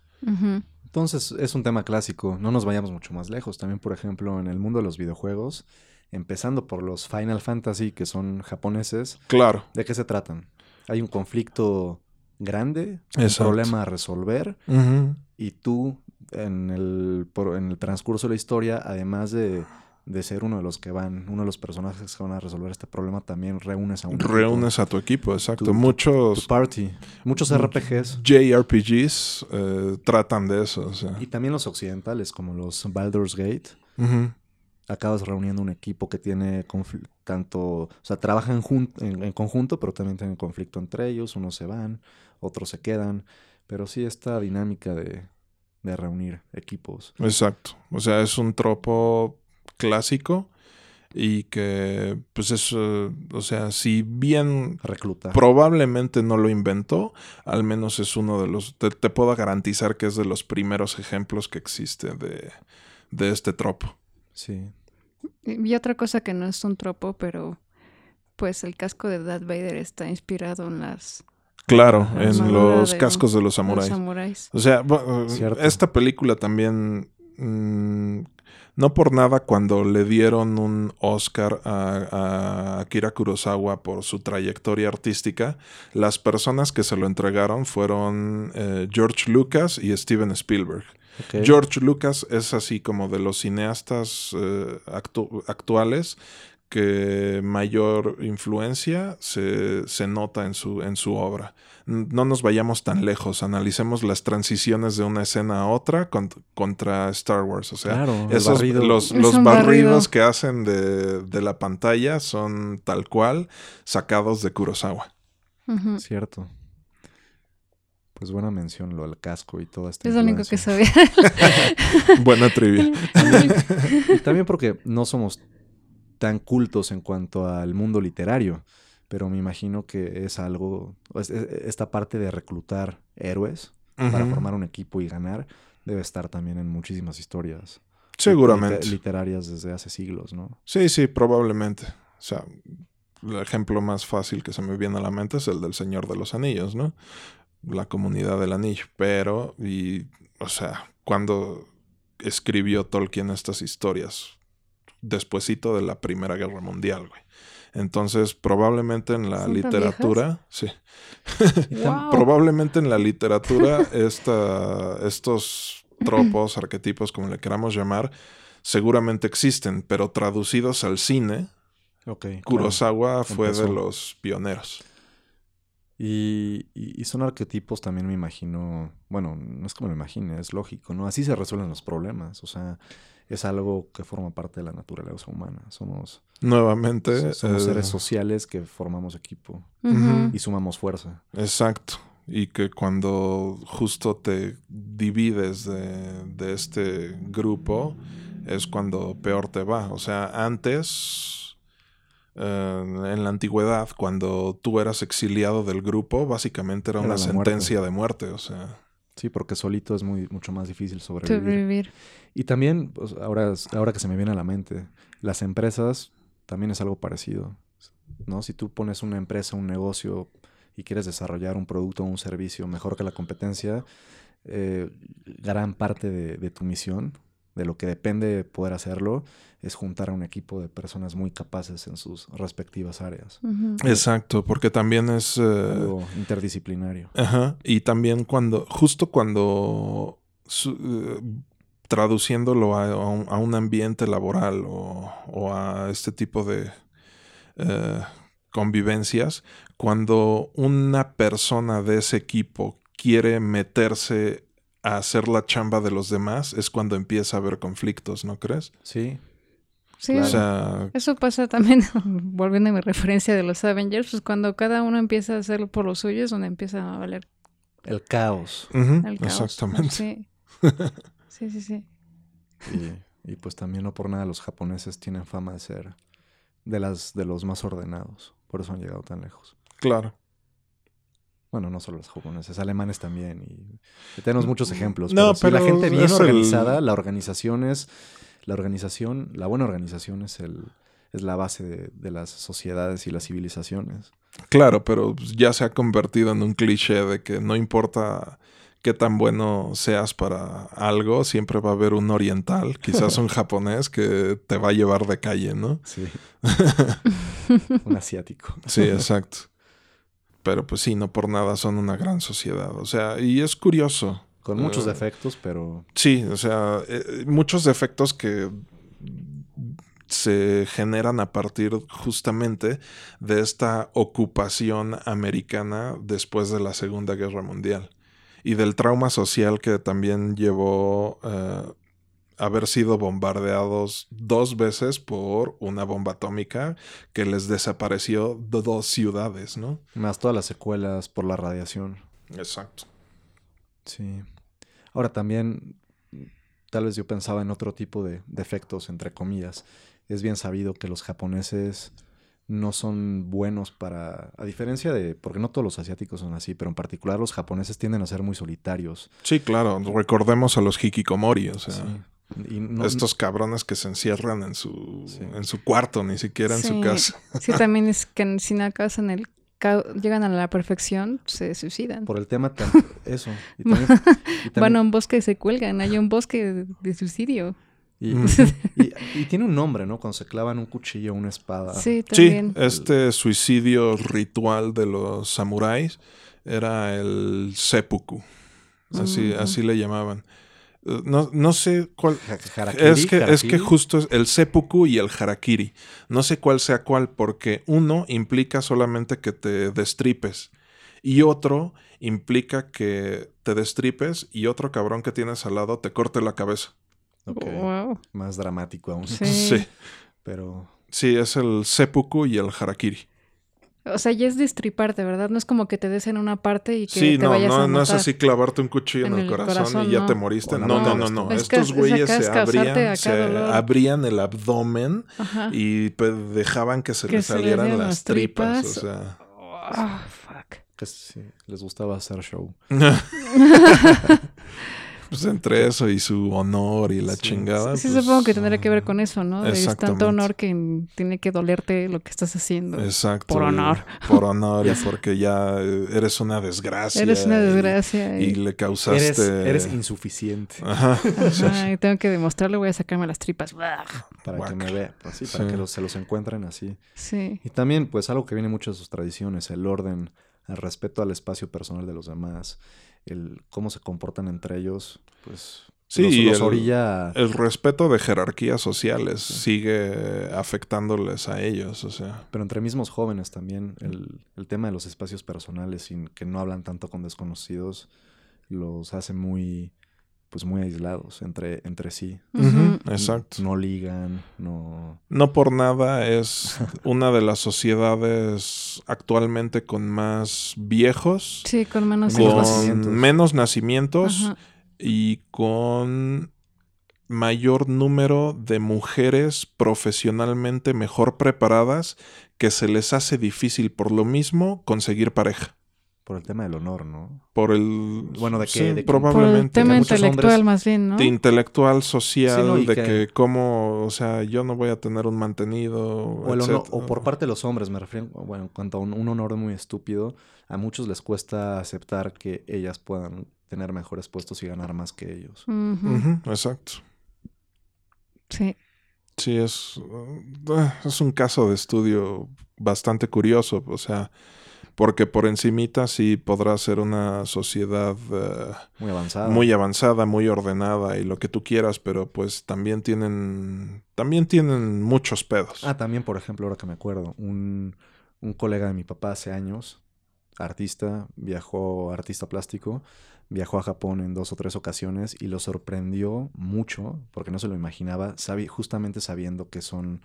Entonces, es un tema clásico. No nos vayamos mucho más lejos. También, por ejemplo, en el mundo de los videojuegos, empezando por los Final Fantasy, que son japoneses, Claro, ¿de qué se tratan? Hay un conflicto grande, un problema a resolver, y tú, en el, por- en el transcurso de la historia, además de, de ser uno de los que van, uno de los personajes que van a resolver este problema, también reúnes a un equipo, reúnes a tu equipo, exacto. Tu- Muchos tu party. Muchos. RPGs. JRPGs eh, tratan de eso. O sea. Y también los occidentales, como los Baldur's Gate. Acabas reuniendo un equipo que tiene tanto, o sea, trabajan en, en conjunto, pero también tienen conflicto entre ellos, unos se van, otros se quedan, pero sí esta dinámica de, de reunir equipos. Exacto. O sea, es un tropo clásico y que, pues es, eh, o sea, si bien Reclutar. probablemente no lo inventó, al menos es uno de los, te, te puedo garantizar que es de los primeros ejemplos que existe de, de este tropo. Sí. Y otra cosa que no es un tropo, pero pues el casco de Darth Vader está inspirado en las Claro, en los de cascos de los los samuráis. samuráis. O sea, bu- Cierto. esta película también. mm, no por nada, cuando le dieron un Oscar a, a Akira Kurosawa por su trayectoria artística, las personas que se lo entregaron fueron eh, George Lucas y Steven Spielberg. George Lucas es así como de los cineastas eh, actu- actuales que mayor influencia se, se nota en su, en su obra. No nos vayamos tan lejos, analicemos las transiciones de una escena a otra cont- contra Star Wars. O sea, Claro, esos, barrido. los, los barridos barrido. que hacen de, de la pantalla son tal cual sacados de Kurosawa. Cierto. Pues buena mención lo del casco y toda esta Es lo único que sabía. Buena trivia. Y también porque no somos tan cultos en cuanto al mundo literario, pero me imagino que es algo, es- es- esta parte de reclutar héroes para formar un equipo y ganar debe estar también en muchísimas historias Seguramente. liter- literarias desde hace siglos, ¿no? Sí, sí, probablemente. O sea, el ejemplo más fácil que se me viene a la mente es el del Señor de los Anillos, ¿no? La comunidad del anillo. Pero, y, o sea, cuando escribió Tolkien estas historias, despuesito de la Primera Guerra Mundial, güey. Entonces, probablemente en la ¿Son tan literatura, sí, Wow. probablemente en la literatura esta, estos tropos, arquetipos, como le queramos llamar, seguramente existen, pero traducidos al cine, Ok. claro. Kurosawa fue de los pioneros. Y, y- son arquetipos también me imagino, bueno, no es me lo imagine, es lógico, ¿no? Así se resuelven los problemas, o sea, es algo que forma parte de la naturaleza humana. Somos, Nuevamente, somos eh, seres sociales que formamos equipo y sumamos fuerza. exacto. Y que cuando justo te divides de, de este grupo, es cuando peor te va. O sea, antes eh, en la antigüedad, cuando tú eras exiliado del grupo, básicamente era Era una muerte. sentencia de muerte. O sea, Sí, porque solito es muy, mucho más difícil sobrevivir. Sobrevivir. Y también, pues, ahora, ahora que se me viene a la mente, las empresas también es algo parecido. ¿no? Si tú pones una empresa, un negocio y quieres desarrollar un producto o un servicio mejor que la competencia, eh, gran parte de, de tu misión, de lo que depende de poder hacerlo, es juntar a un equipo de personas muy capaces en sus respectivas áreas. Exacto, porque también es... eh, Algo interdisciplinario. Ajá. Y también cuando, justo cuando su- eh, traduciéndolo a, a un, a un ambiente laboral o, o a este tipo de eh, convivencias, cuando una persona de ese equipo quiere meterse a hacer la chamba de los demás, es cuando empieza a haber conflictos, ¿no crees? Sí, Sí, Claro. O sea, Eso pasa también, volviendo a mi referencia de los Avengers, pues cuando cada uno empieza a hacerlo por lo suyo es donde empieza a valer el caos. el caos. exactamente. Sí. sí, sí, sí. Y, y pues también no por nada los japoneses tienen fama de ser de las de los más ordenados. Por eso han llegado tan lejos. Claro. Bueno, no solo los japoneses, alemanes también. Y, tenemos muchos ejemplos. No, pero, sí, la gente bien el- organizada, la organización es. La organización, la buena organización es el es la base de, de las sociedades y las civilizaciones. Claro, pero ya se ha convertido en un cliché de que no importa qué tan bueno seas para algo, siempre va a haber un oriental, quizás un japonés, que te va a llevar de calle, ¿no? Sí. Un asiático. Sí, exacto. Pero pues sí, no por nada son una gran sociedad. O sea, y es curioso. Con muchos Eh, defectos, pero Sí, o sea, eh, muchos defectos que se generan a partir justamente de esta ocupación americana después de la Segunda Guerra Mundial y del trauma social que también llevó eh, haber sido bombardeados dos veces por una bomba atómica que les desapareció de dos ciudades, ¿no? más todas las secuelas por la radiación. Exacto. Sí. Ahora también, tal vez yo pensaba en otro tipo de defectos, entre comillas. Es bien sabido que los japoneses no son buenos para, a diferencia de, porque no todos los asiáticos son así, pero en particular los japoneses tienden a ser muy solitarios. Sí, claro. Recordemos a los hikikomori, o sea. Sí. Y no- Estos cabrones que se encierran en su, Sí. en su cuarto, ni siquiera en su casa. Sí, también es que si no alcanzan el llegan a la perfección, se suicidan. por el tema tan, eso. Y también, y también- Van a un bosque y se cuelgan. Hay un bosque de, de suicidio. Y, Mm. y- y tiene un nombre, ¿no? Cuando se clavan un cuchillo o una espada. Sí, Sí, también. este suicidio ritual de los samuráis era el seppuku. Así, Mm. así le llamaban. No, no sé cuál. Harakiri, Es que, es que justo es el seppuku y el harakiri. No sé cuál sea cuál, porque uno implica solamente que te destripes. Y otro implica que te destripes y otro cabrón que tienes al lado te corte la cabeza. Wow. Más dramático aún. Sí. Sí. Pero Sí, es el seppuku y el harakiri. O sea, ya es destriparte, ¿verdad? No es como que te des en una parte y que Sí, te no, vayas a no, no es así clavarte un cuchillo en, En el, el corazón, corazón, y ya no. te moriste. No, no, no, no. Es Estos es- güeyes se abrían, se dolor. abrían el abdomen Ajá. y pues, dejaban que se Que les salieran las tripas. tripas. O sea. Ah, fuck. que sí, les gustaba hacer show. pues entre eso y su honor y la Sí. chingada. Sí, pues, supongo que tendría que ver con eso, ¿no? Exactamente. tanto honor que tiene que dolerte lo que estás haciendo. Exacto. Por honor. Por honor y porque ya eh, eres una desgracia. Eres una desgracia. Y, Y, le causaste. Eres, eres insuficiente Ajá. Ajá, y tengo que demostrarle, voy a sacarme las tripas. Para Guac. que me vea, pues sí, para Sí. que los- se los encuentren así. Sí. Y también, pues, algo que viene mucho de sus tradiciones, el orden, el respeto al espacio personal de los demás, el cómo se comportan entre ellos, pues Sí, los, y los el- orilla El respeto de jerarquías sociales sigue afectándoles a ellos, o sea. Pero entre mismos jóvenes también, el, el tema de los espacios personales, sin que no hablan tanto con desconocidos, los hace muy, pues muy aislados entre, entre sí. Exacto. No ligan, no... No por nada es una de las sociedades actualmente con más viejos, Sí, con menos Menos con nacimientos. menos nacimientos Ajá. y con mayor número de mujeres profesionalmente mejor preparadas que se les hace difícil por lo mismo conseguir pareja. Por el tema del honor, ¿no? Por el... Bueno, de que- sí, de que- Por el probablemente. tema intelectual más bien, ¿no? de intelectual, social, Sí, no, y de que- que, cómo, o sea, yo no voy a tener un mantenido. O, el honor- etcétera. o por parte de los hombres, me refiero, bueno, en cuanto a un, un honor muy estúpido, a muchos les cuesta aceptar que ellas puedan tener mejores puestos y ganar más que ellos. Exacto. Sí. Sí, es, uh, es un caso de estudio bastante curioso, o sea, porque por encimita sí podrá ser una sociedad eh, Muy avanzada. muy avanzada, muy ordenada y lo que tú quieras, pero pues también tienen, también tienen muchos pedos. Ah, también, por ejemplo, ahora que me acuerdo, un, un colega de mi papá hace años, artista, viajó, artista plástico, viajó a Japón en dos o tres ocasiones y lo sorprendió mucho, porque no se lo imaginaba, sabi- justamente sabiendo que son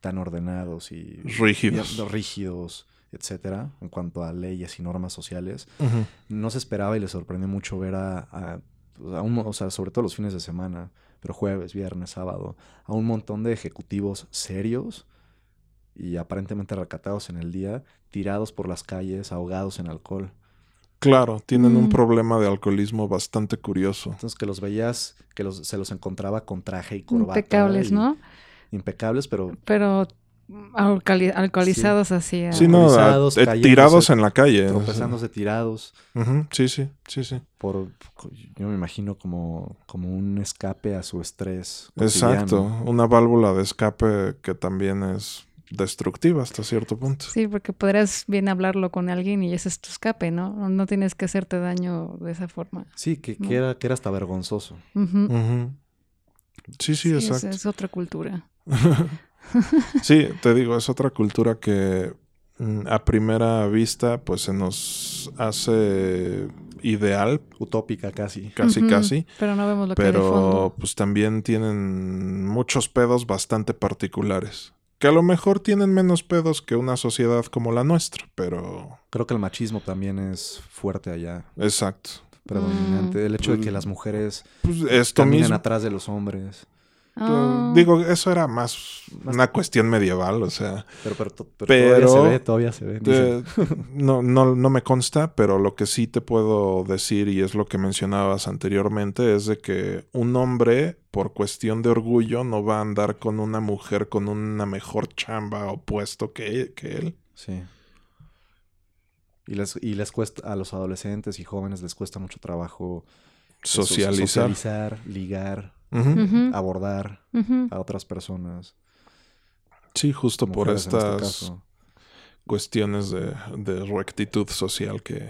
tan ordenados y Rígidos. y- rígidos, etcétera, en cuanto a leyes y normas sociales. No se esperaba y le sorprendió mucho ver a, a- a un- o sea, sobre todo los fines de semana, pero jueves, viernes, sábado, a un montón de ejecutivos serios y aparentemente recatados en el día, tirados por las calles, ahogados en alcohol. Claro, tienen un Mm. problema de alcohólismo bastante curioso. Entonces que los veías, que los, se los encontraba con traje y corbata. Impecables, y- ¿no? Impecables, pero Pero alcoholi- alcoholizados así. a- Sí, no, a- eh, cayéndose, tirados en la calle. tropezándose tirados. Ujú, Sí, sí, sí, sí. por yo me imagino como, como un escape a su estrés. Exacto, una válvula de escape que también es destructiva hasta cierto punto. Sí, porque podrías bien hablarlo con alguien y ese es tu escape, ¿no? No- No tienes que hacerte daño de esa forma. Sí, que, que era, que era hasta vergonzoso. Sí, sí, Sí, es, exacto. es otra cultura. sí, te digo, es otra cultura que mm, a primera vista pues se nos hace ideal, Utópica casi. casi casi, Pero no vemos lo que hay de pero fondo. pues también tienen muchos pedos bastante particulares. Que a lo mejor tienen menos pedos que una sociedad como la nuestra, pero... Creo que el machismo también es fuerte allá, Exacto. predominante. El hecho de que Pues, las mujeres Pues esto caminen mismo... atrás de los hombres. Ah, Digo, eso era más Más- una cuestión medieval, o sea... Pero, pero, to- pero Pero- todavía se ve, todavía se ve. Eh, no, no, no me consta, pero lo que sí te puedo decir, y es lo que mencionabas anteriormente, es de que un hombre, por cuestión de orgullo, no va a andar con una mujer con una mejor chamba o puesto que, que él. Sí. Y les, y les cuesta, a los adolescentes y jóvenes les cuesta mucho trabajo eso, Socializar. socializar, ligar, Abordar a otras personas. Sí, justo por este estas cuestiones de, de rectitud social que,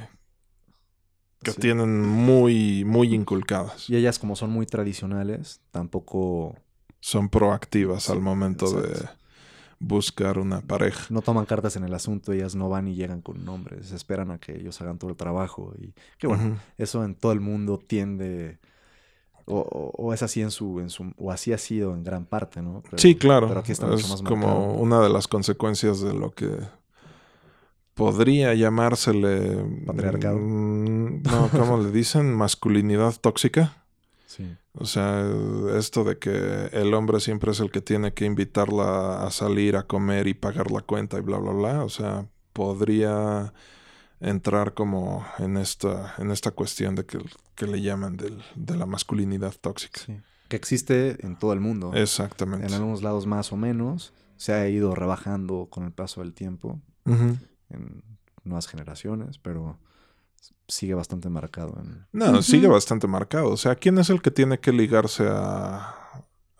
que Sí. tienen muy, muy inculcadas. Y ellas, como son muy tradicionales, tampoco Son proactivas Sí, al momento de buscar una pareja. no toman cartas en el asunto, ellas no van y llegan con nombres, esperan a que ellos hagan todo el trabajo. Y que bueno, eso en todo el mundo tiende, o, o- o es así en su, en su, o así ha sido en gran parte, ¿no? Pero- sí, claro. Pero aquí está mucho es más como marcado. una de las consecuencias de lo que podría llamársele... Patriarcado. mm, No, ¿cómo le dicen? Masculinidad tóxica. Sí. O sea, esto de que el hombre siempre es el que tiene que invitarla a salir a comer y pagar la cuenta y bla, bla, bla. O sea, podría entrar como en esta, en esta cuestión de que, que le llaman del- de la masculinidad tóxica. Sí. Que existe en todo el mundo. Exactamente. En algunos lados más o menos. Se ha ido rebajando con el paso del tiempo en nuevas generaciones, pero sigue bastante marcado en... No, sigue bastante marcado. O sea, ¿quién es el que tiene que ligarse a,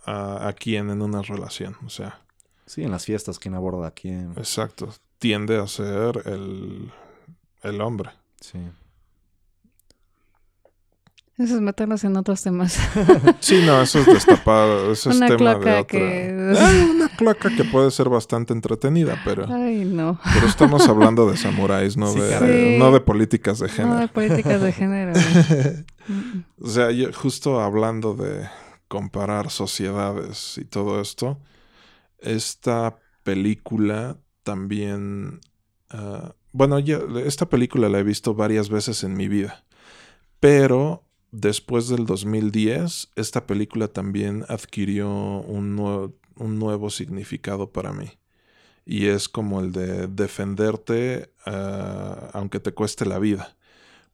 a, a quién en una relación? O sea, Sí, en las fiestas, quién aborda a quién. exacto. Tiende a ser el, el hombre. Sí. Eso es meternos en otros temas. Sí, no, eso es destapado. Eso es Una tema de otra. que- una cloaca que puede ser bastante entretenida, pero, Ay, no. pero estamos hablando de samuráis, no, Sí, de, no de políticas de No género. de políticas de género. O sea, yo justo hablando de comparar sociedades y todo esto, esta película también... ah, bueno, yo esta película la he visto varias veces en mi vida, pero después del 2010, esta película también adquirió un, nuevo significado para mí. Y es como el de defenderte ah, aunque te cueste la vida.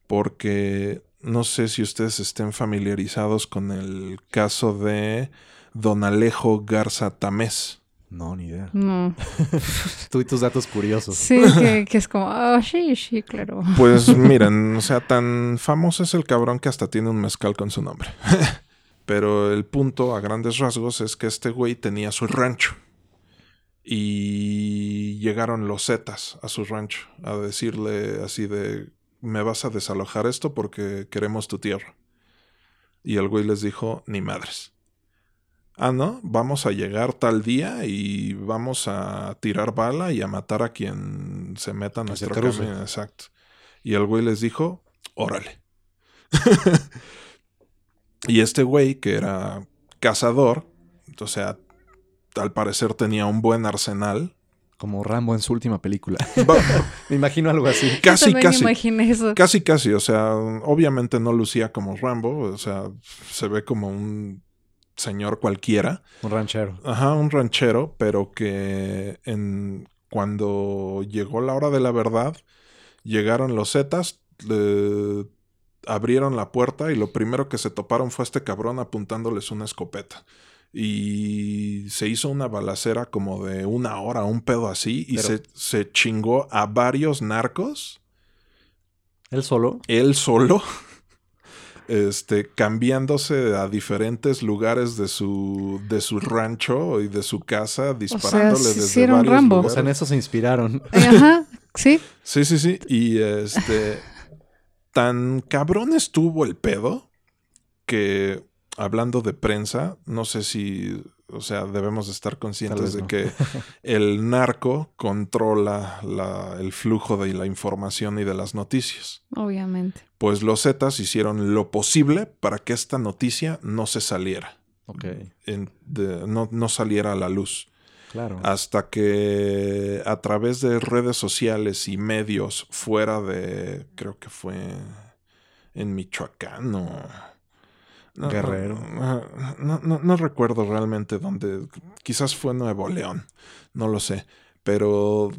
Porque no sé si ustedes estén familiarizados con el caso de Don Alejo Garza Tamés. No, ni idea. No. Tú y tus datos curiosos. Sí, que, que es como, ah, sí, sí, claro. Pues miren, o sea, tan famoso es el cabrón que hasta tiene un mezcal con su nombre. Pero el punto, a grandes rasgos, es que este güey tenía su rancho. Y llegaron los Zetas a su rancho a decirle así de, me vas a desalojar esto porque queremos tu tierra. Y el güey les dijo, ni madres. Ah, no, vamos a llegar tal día y vamos a tirar bala y a matar a quien se meta en nuestro camino. Exacto. Y el güey les dijo, órale. y este güey, que era cazador, o sea, al parecer tenía un buen arsenal. Como Rambo en su última película. me imagino algo así. Casi, casi. imaginé eso. Casi, casi. O sea, obviamente no lucía como Rambo. O sea, se ve como un señor cualquiera. Un ranchero. Ajá, un ranchero, pero que en cuando llegó la hora de la verdad, llegaron los Zetas, abrieron la puerta y lo primero que se toparon fue este cabrón apuntándoles una escopeta. Y se hizo una balacera como de una hora, un pedo así, y se, se chingó a varios narcos, ¿Él solo? él solo, este, cambiándose a diferentes lugares de su, de su rancho y de su casa, disparándole sí desde hicieron varios Rambo. O lugares. sea, en eso se inspiraron. Ajá, sí. Sí, sí, sí. Y este. tan cabrón estuvo el pedo que, hablando de prensa, no sé si. O sea, debemos estar conscientes de no. que el narco controla la- el flujo de la información y de las noticias. Obviamente. Pues los Zetas hicieron lo posible para que esta noticia no se saliera. Ok, en- de- no, no saliera a la luz claro. hasta que a través de redes sociales y medios fuera de, creo que fue en Michoacán o... no, Guerrero. No, no- no- no recuerdo realmente dónde, quizás fue Nuevo León, no lo sé, pero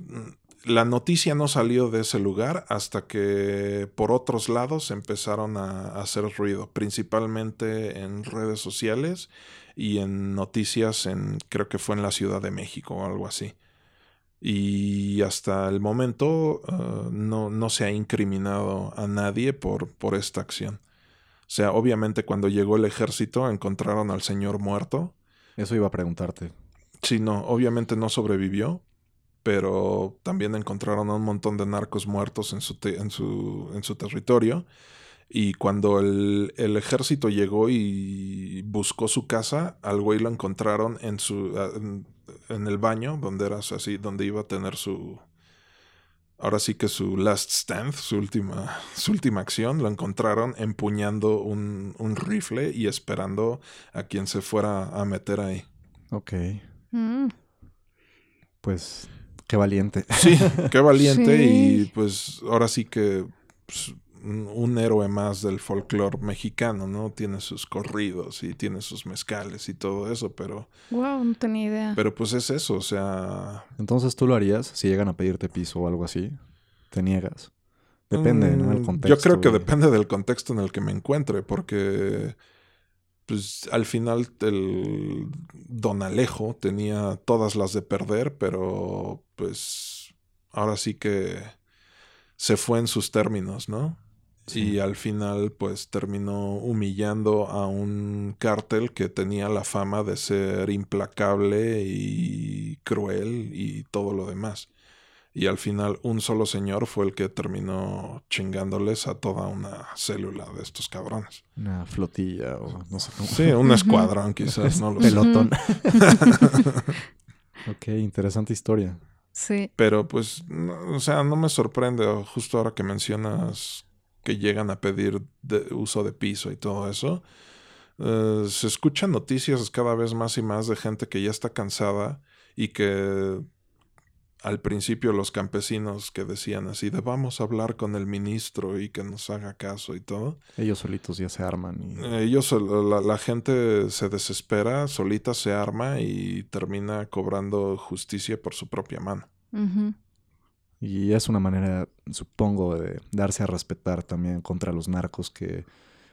la noticia no salió de ese lugar hasta que por otros lados empezaron a, a hacer ruido, principalmente en redes sociales y en noticias en creo que fue en la Ciudad de México o algo así. Y hasta el momento eh, no, no se ha incriminado a nadie por, por esta acción. O sea, obviamente cuando llegó el ejército encontraron al señor muerto. Eso iba a preguntarte. Sí, no, obviamente no sobrevivió, pero también encontraron a un montón de narcos muertos en su, te- en su, en su territorio. Y cuando el, el ejército llegó y buscó su casa, al güey lo encontraron en su en, en el baño, donde era así, donde iba a tener su ahora sí que su last stand, su última, su última acción, lo encontraron empuñando un, un rifle y esperando a quien se fuera a meter ahí. Ok, Mm. pues qué valiente. Sí, qué valiente Sí. y pues ahora sí que pues, un, un héroe más del folclore mexicano, ¿no? Tiene sus corridos y tiene sus mezcales y todo eso, pero, Wow, no tenía idea. pero pues es eso, o sea... Entonces tú lo harías si llegan a pedirte piso o algo así. Te niegas. Depende, ¿no? El mm, contexto. Yo creo que y- depende del contexto en el que me encuentre, porque pues al final el Don Alejo tenía todas las de perder, pero pues ahora sí que se fue en sus términos, ¿no? Sí. Y al final, pues terminó humillando a un cártel que tenía la fama de ser implacable y cruel y todo lo demás. Y al final, un solo señor fue el que terminó chingándoles a toda una célula de estos cabrones. Una flotilla o no sé cómo. Sí, un escuadrón, quizás, no lo sé. Pelotón. ok, interesante historia. Sí. Pero pues, no- o sea, no me sorprende, justo ahora que mencionas que llegan a pedir de- uso de piso y todo eso. eh, se escuchan noticias cada vez más y más de gente que ya está cansada y que al principio los campesinos que decían así de vamos a hablar con el ministro y que nos haga caso y todo. Ellos solitos ya se arman. Y... Ellos, la, la, gente se desespera, solita se arma y termina cobrando justicia por su propia mano. Y es una manera, supongo, de darse a respetar también contra los narcos que,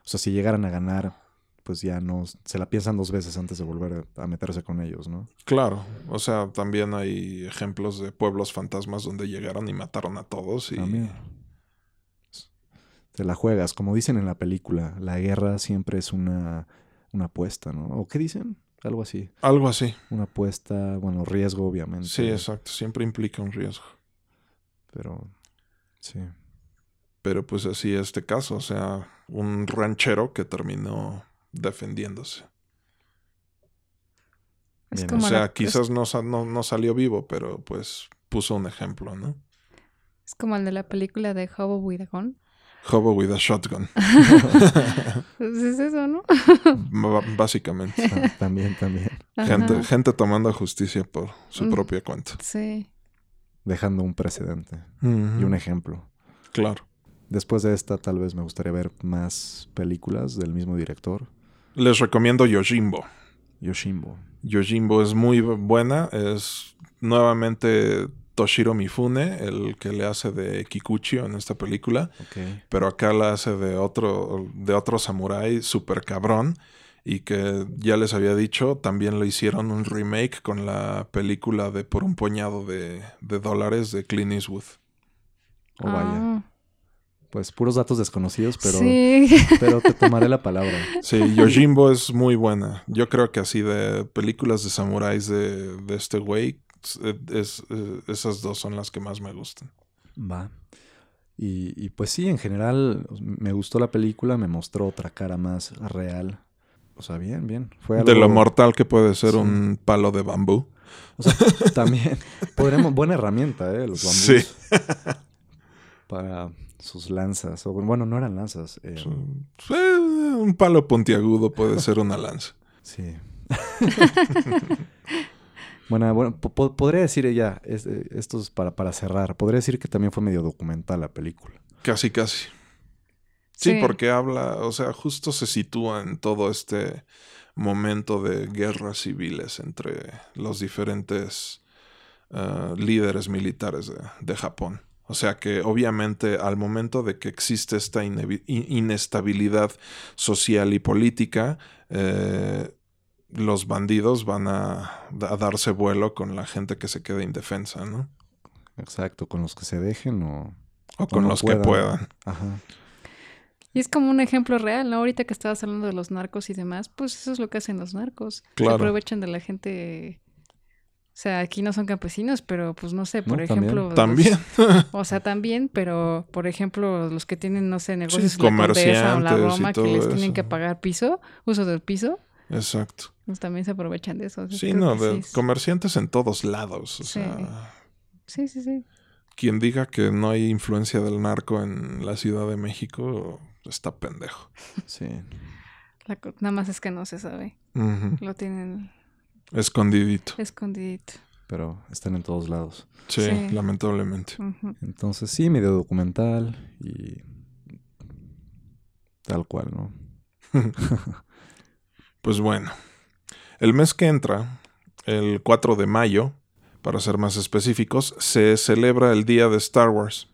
o sea, si llegaran a ganar, pues ya no se la piensan dos veces antes de volver a meterse con ellos, ¿no? Claro, o sea, también hay ejemplos de pueblos fantasmas donde llegaron y mataron a todos y también. te la juegas, como dicen en la película, la guerra siempre es una, una apuesta, ¿no? ¿O qué dicen? Algo así. Algo así. Una apuesta, bueno, riesgo obviamente. Sí, exacto, siempre implica un riesgo. Pero sí. Pero pues así este caso, o sea, un ranchero que terminó defendiéndose. o sea, quizás no, no, salió vivo, pero pues puso un ejemplo, ¿no? Es como el de la película de Hobo with a Gun. Hobo with a Shotgun. pues es eso, ¿no? básicamente. Ah, también, también. Gente, gente tomando justicia por su mm, propia cuenta. Sí. Dejando un precedente y un ejemplo. Claro. Después de esta, tal vez me gustaría ver más películas del mismo director. Les recomiendo Yojimbo. Yojimbo. Yojimbo es muy buena. Es nuevamente Toshiro Mifune, el que le hace de Kikuchi en esta película. Pero acá la hace de otro, de otro samurái super cabrón. Y que ya les había dicho, también le hicieron un remake con la película de Por un puñado de, dólares de Clint Eastwood. Oh, vaya. Ah pues puros datos desconocidos, pero, pero te tomaré la palabra. Sí, Yojimbo es muy buena. Yo creo que así de películas de samuráis de, de este güey, es, esas dos son las que más me gustan. Va. Y, y, pues sí, en general me gustó la película, me mostró otra cara más real. O sea, bien, bien. Fue De lo mortal que puede ser un palo de bambú. O sea, también. Podremos, buena herramienta, ¿eh? Los bambús. Sí. Para sus lanzas. O, bueno, no eran lanzas. Eh, un palo puntiagudo puede ser una lanza. Sí. bueno, bueno podría decir ella, eh, esto es para, para cerrar, podría decir que también fue medio documental la película. Casi, casi. Sí, porque habla, o sea, justo se sitúa en todo este momento de guerras civiles entre los diferentes ah, líderes militares de Japón. O sea que obviamente al momento de que existe esta inestabilidad social y política, eh, los bandidos van a, darse vuelo con la gente que se queda indefensa, ¿no? Exacto, con los que se dejen o... O con los que puedan. Ajá. Y es como un ejemplo real, ¿no? Ahorita que estabas hablando de los narcos y demás, pues eso es lo que hacen los narcos. Claro. Se aprovechan de la gente o sea, aquí no son campesinos, pero pues no sé, por ejemplo. También. o sea, también, pero por ejemplo, los que tienen, no sé, negocios sí, la o la Roma que les tienen que pagar piso, uso del piso. Exacto. Pues también se aprovechan de eso. Sí, no, de comerciantes en todos lados. O sea. Sí, sí, sí. Quien diga que no hay influencia del narco en la Ciudad de México está pendejo. Sí. nada más es que no se sabe. Lo tienen Escondidito. Escondidito. Pero están en todos lados. Sí, lamentablemente. Entonces sí, medio documental y tal cual, ¿no? pues bueno, el mes que entra, el 4 de mayo, para ser más específicos, se celebra el Día de Star Wars.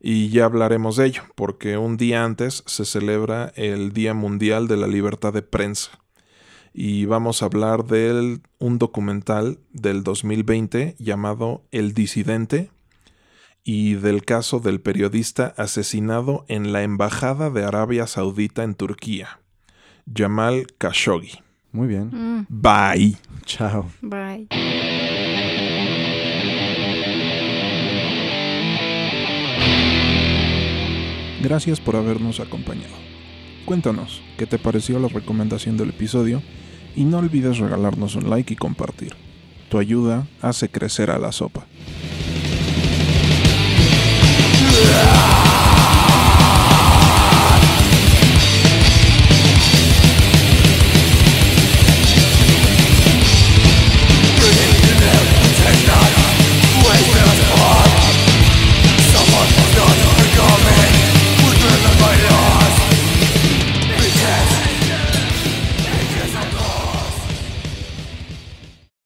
Y ya hablaremos de ello, porque un día antes se celebra el Día Mundial de la Libertad de Prensa y vamos a hablar de un documental del 2020 llamado El Disidente y del caso del periodista asesinado en la Embajada de Arabia Saudita en Turquía, Jamal Khashoggi. Muy bien. Mm. Bye. Chao. Bye. Gracias por habernos acompañado. Cuéntanos, ¿qué te pareció la recomendación del episodio? y no olvides regalarnos un like y compartir. Tu ayuda hace crecer a la sopa.